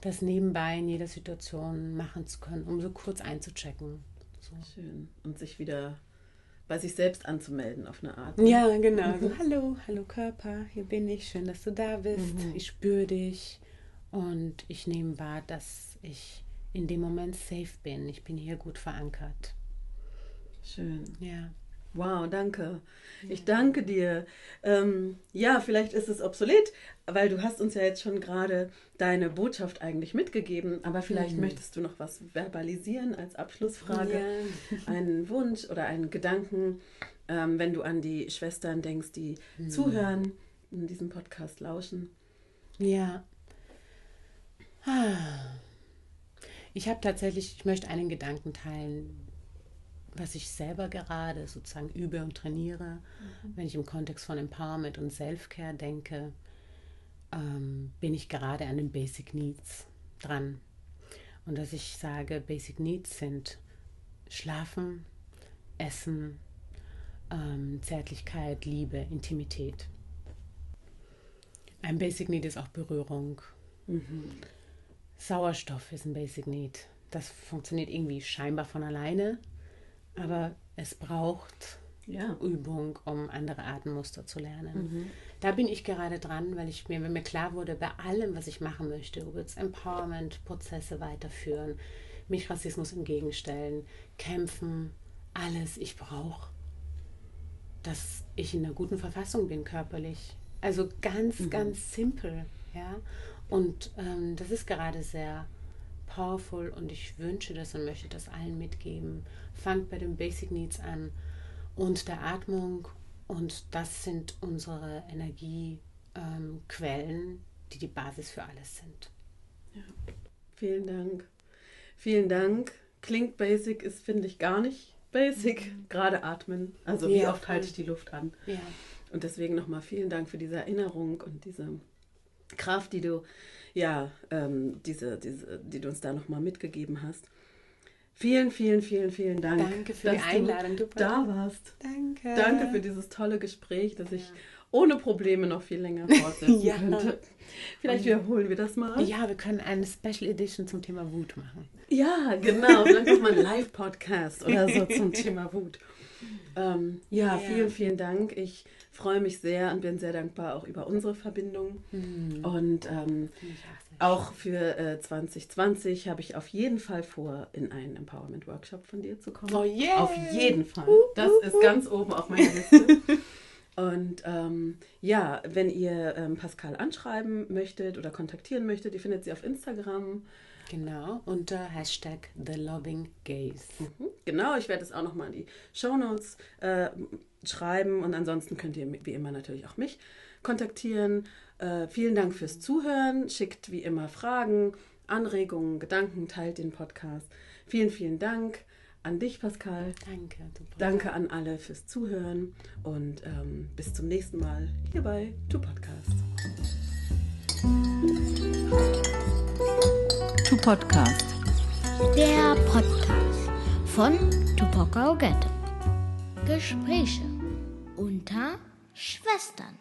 das nebenbei in jeder Situation machen zu können, um so kurz einzuchecken. So. Schön. Und sich wieder bei sich selbst anzumelden auf eine Art. Ja, genau. So, hallo, hallo Körper, hier bin ich, schön, dass du da bist. Ich spüre dich und ich nehme wahr, dass ich in dem Moment safe bin. Ich bin hier gut verankert. Schön. Ja. Wow, danke. Ich danke dir. Ähm, ja, vielleicht ist es obsolet, weil du hast uns ja jetzt schon gerade deine Botschaft eigentlich mitgegeben, aber vielleicht möchtest du noch was verbalisieren als Abschlussfrage, einen Wunsch oder einen Gedanken, ähm, wenn du an die Schwestern denkst, die Mhm. zuhören, in diesem Podcast lauschen. Ja. Ah. Ich habe tatsächlich, ich möchte einen Gedanken teilen, was ich selber gerade sozusagen übe und trainiere, wenn ich im Kontext von Empowerment und Self-Care denke, ähm, bin ich gerade an den Basic Needs dran. Und dass ich sage, Basic Needs sind Schlafen, Essen, ähm, Zärtlichkeit, Liebe, Intimität. Ein Basic Need ist auch Berührung. Sauerstoff ist ein Basic Need. Das funktioniert irgendwie scheinbar von alleine, aber es braucht Ja. Übung, um andere Atemmuster zu lernen. Da bin ich gerade dran, weil ich mir, wenn mir klar wurde, bei allem, was ich machen möchte, ob jetzt Empowerment-Prozesse weiterführen, mich Rassismus entgegenstellen, kämpfen, alles, ich brauche, dass ich in einer guten Verfassung bin körperlich. Also ganz, ganz simpel, ja. Und ähm, das ist gerade sehr powerful und ich wünsche das und möchte das allen mitgeben. Fangt bei den Basic Needs an und der Atmung und das sind unsere Energiequellen, ähm, die die Basis für alles sind. Vielen Dank. Vielen Dank. Klingt basic, ist, finde ich, gar nicht basic. Gerade atmen. Also wie Ja, oft halte ich die Luft an? Ja. Und deswegen nochmal vielen Dank für diese Erinnerung und diese Kraft, die du, ja, ähm, diese, diese, die du uns da nochmal mitgegeben hast. Vielen, vielen, vielen, vielen Dank. Danke für die dass Einladung, Du du da warst. Danke. Danke für dieses tolle Gespräch, das ich ohne Probleme noch viel länger fortsetzen Ja. könnte. Vielleicht wiederholen wir das mal. Ja, wir können eine Special Edition zum Thema Wut machen. Ja, genau. Vielleicht noch mal ein Live-Podcast oder so zum Thema Wut. Ähm, ja, Ja. vielen, vielen Dank. Ich freue mich sehr und bin sehr dankbar auch über unsere Verbindung. Und ähm, auch auch für äh, 2020 habe ich auf jeden Fall vor, in einen Empowerment-Workshop von dir zu kommen. Oh, yeah. Auf jeden Fall. Das ist ganz oben auf meiner Liste. Und ähm, ja, wenn ihr ähm, Pascal anschreiben möchtet oder kontaktieren möchtet, ihr findet sie auf Instagram. Genau, unter Hashtag The Loving Gaze. Mhm, Genau, ich werde es auch nochmal in die Shownotes äh, schreiben und ansonsten könnt ihr wie immer natürlich auch mich kontaktieren. Äh, vielen Dank fürs Zuhören. Schickt wie immer Fragen, Anregungen, Gedanken, teilt den Podcast. Vielen, vielen Dank an dich, Pascal. Danke. Du Danke an alle fürs Zuhören und ähm, bis zum nächsten Mal hier bei Tu Podcast. Podcast. Der Podcast von Tupoka Ogette. Gespräche unter Schwestern.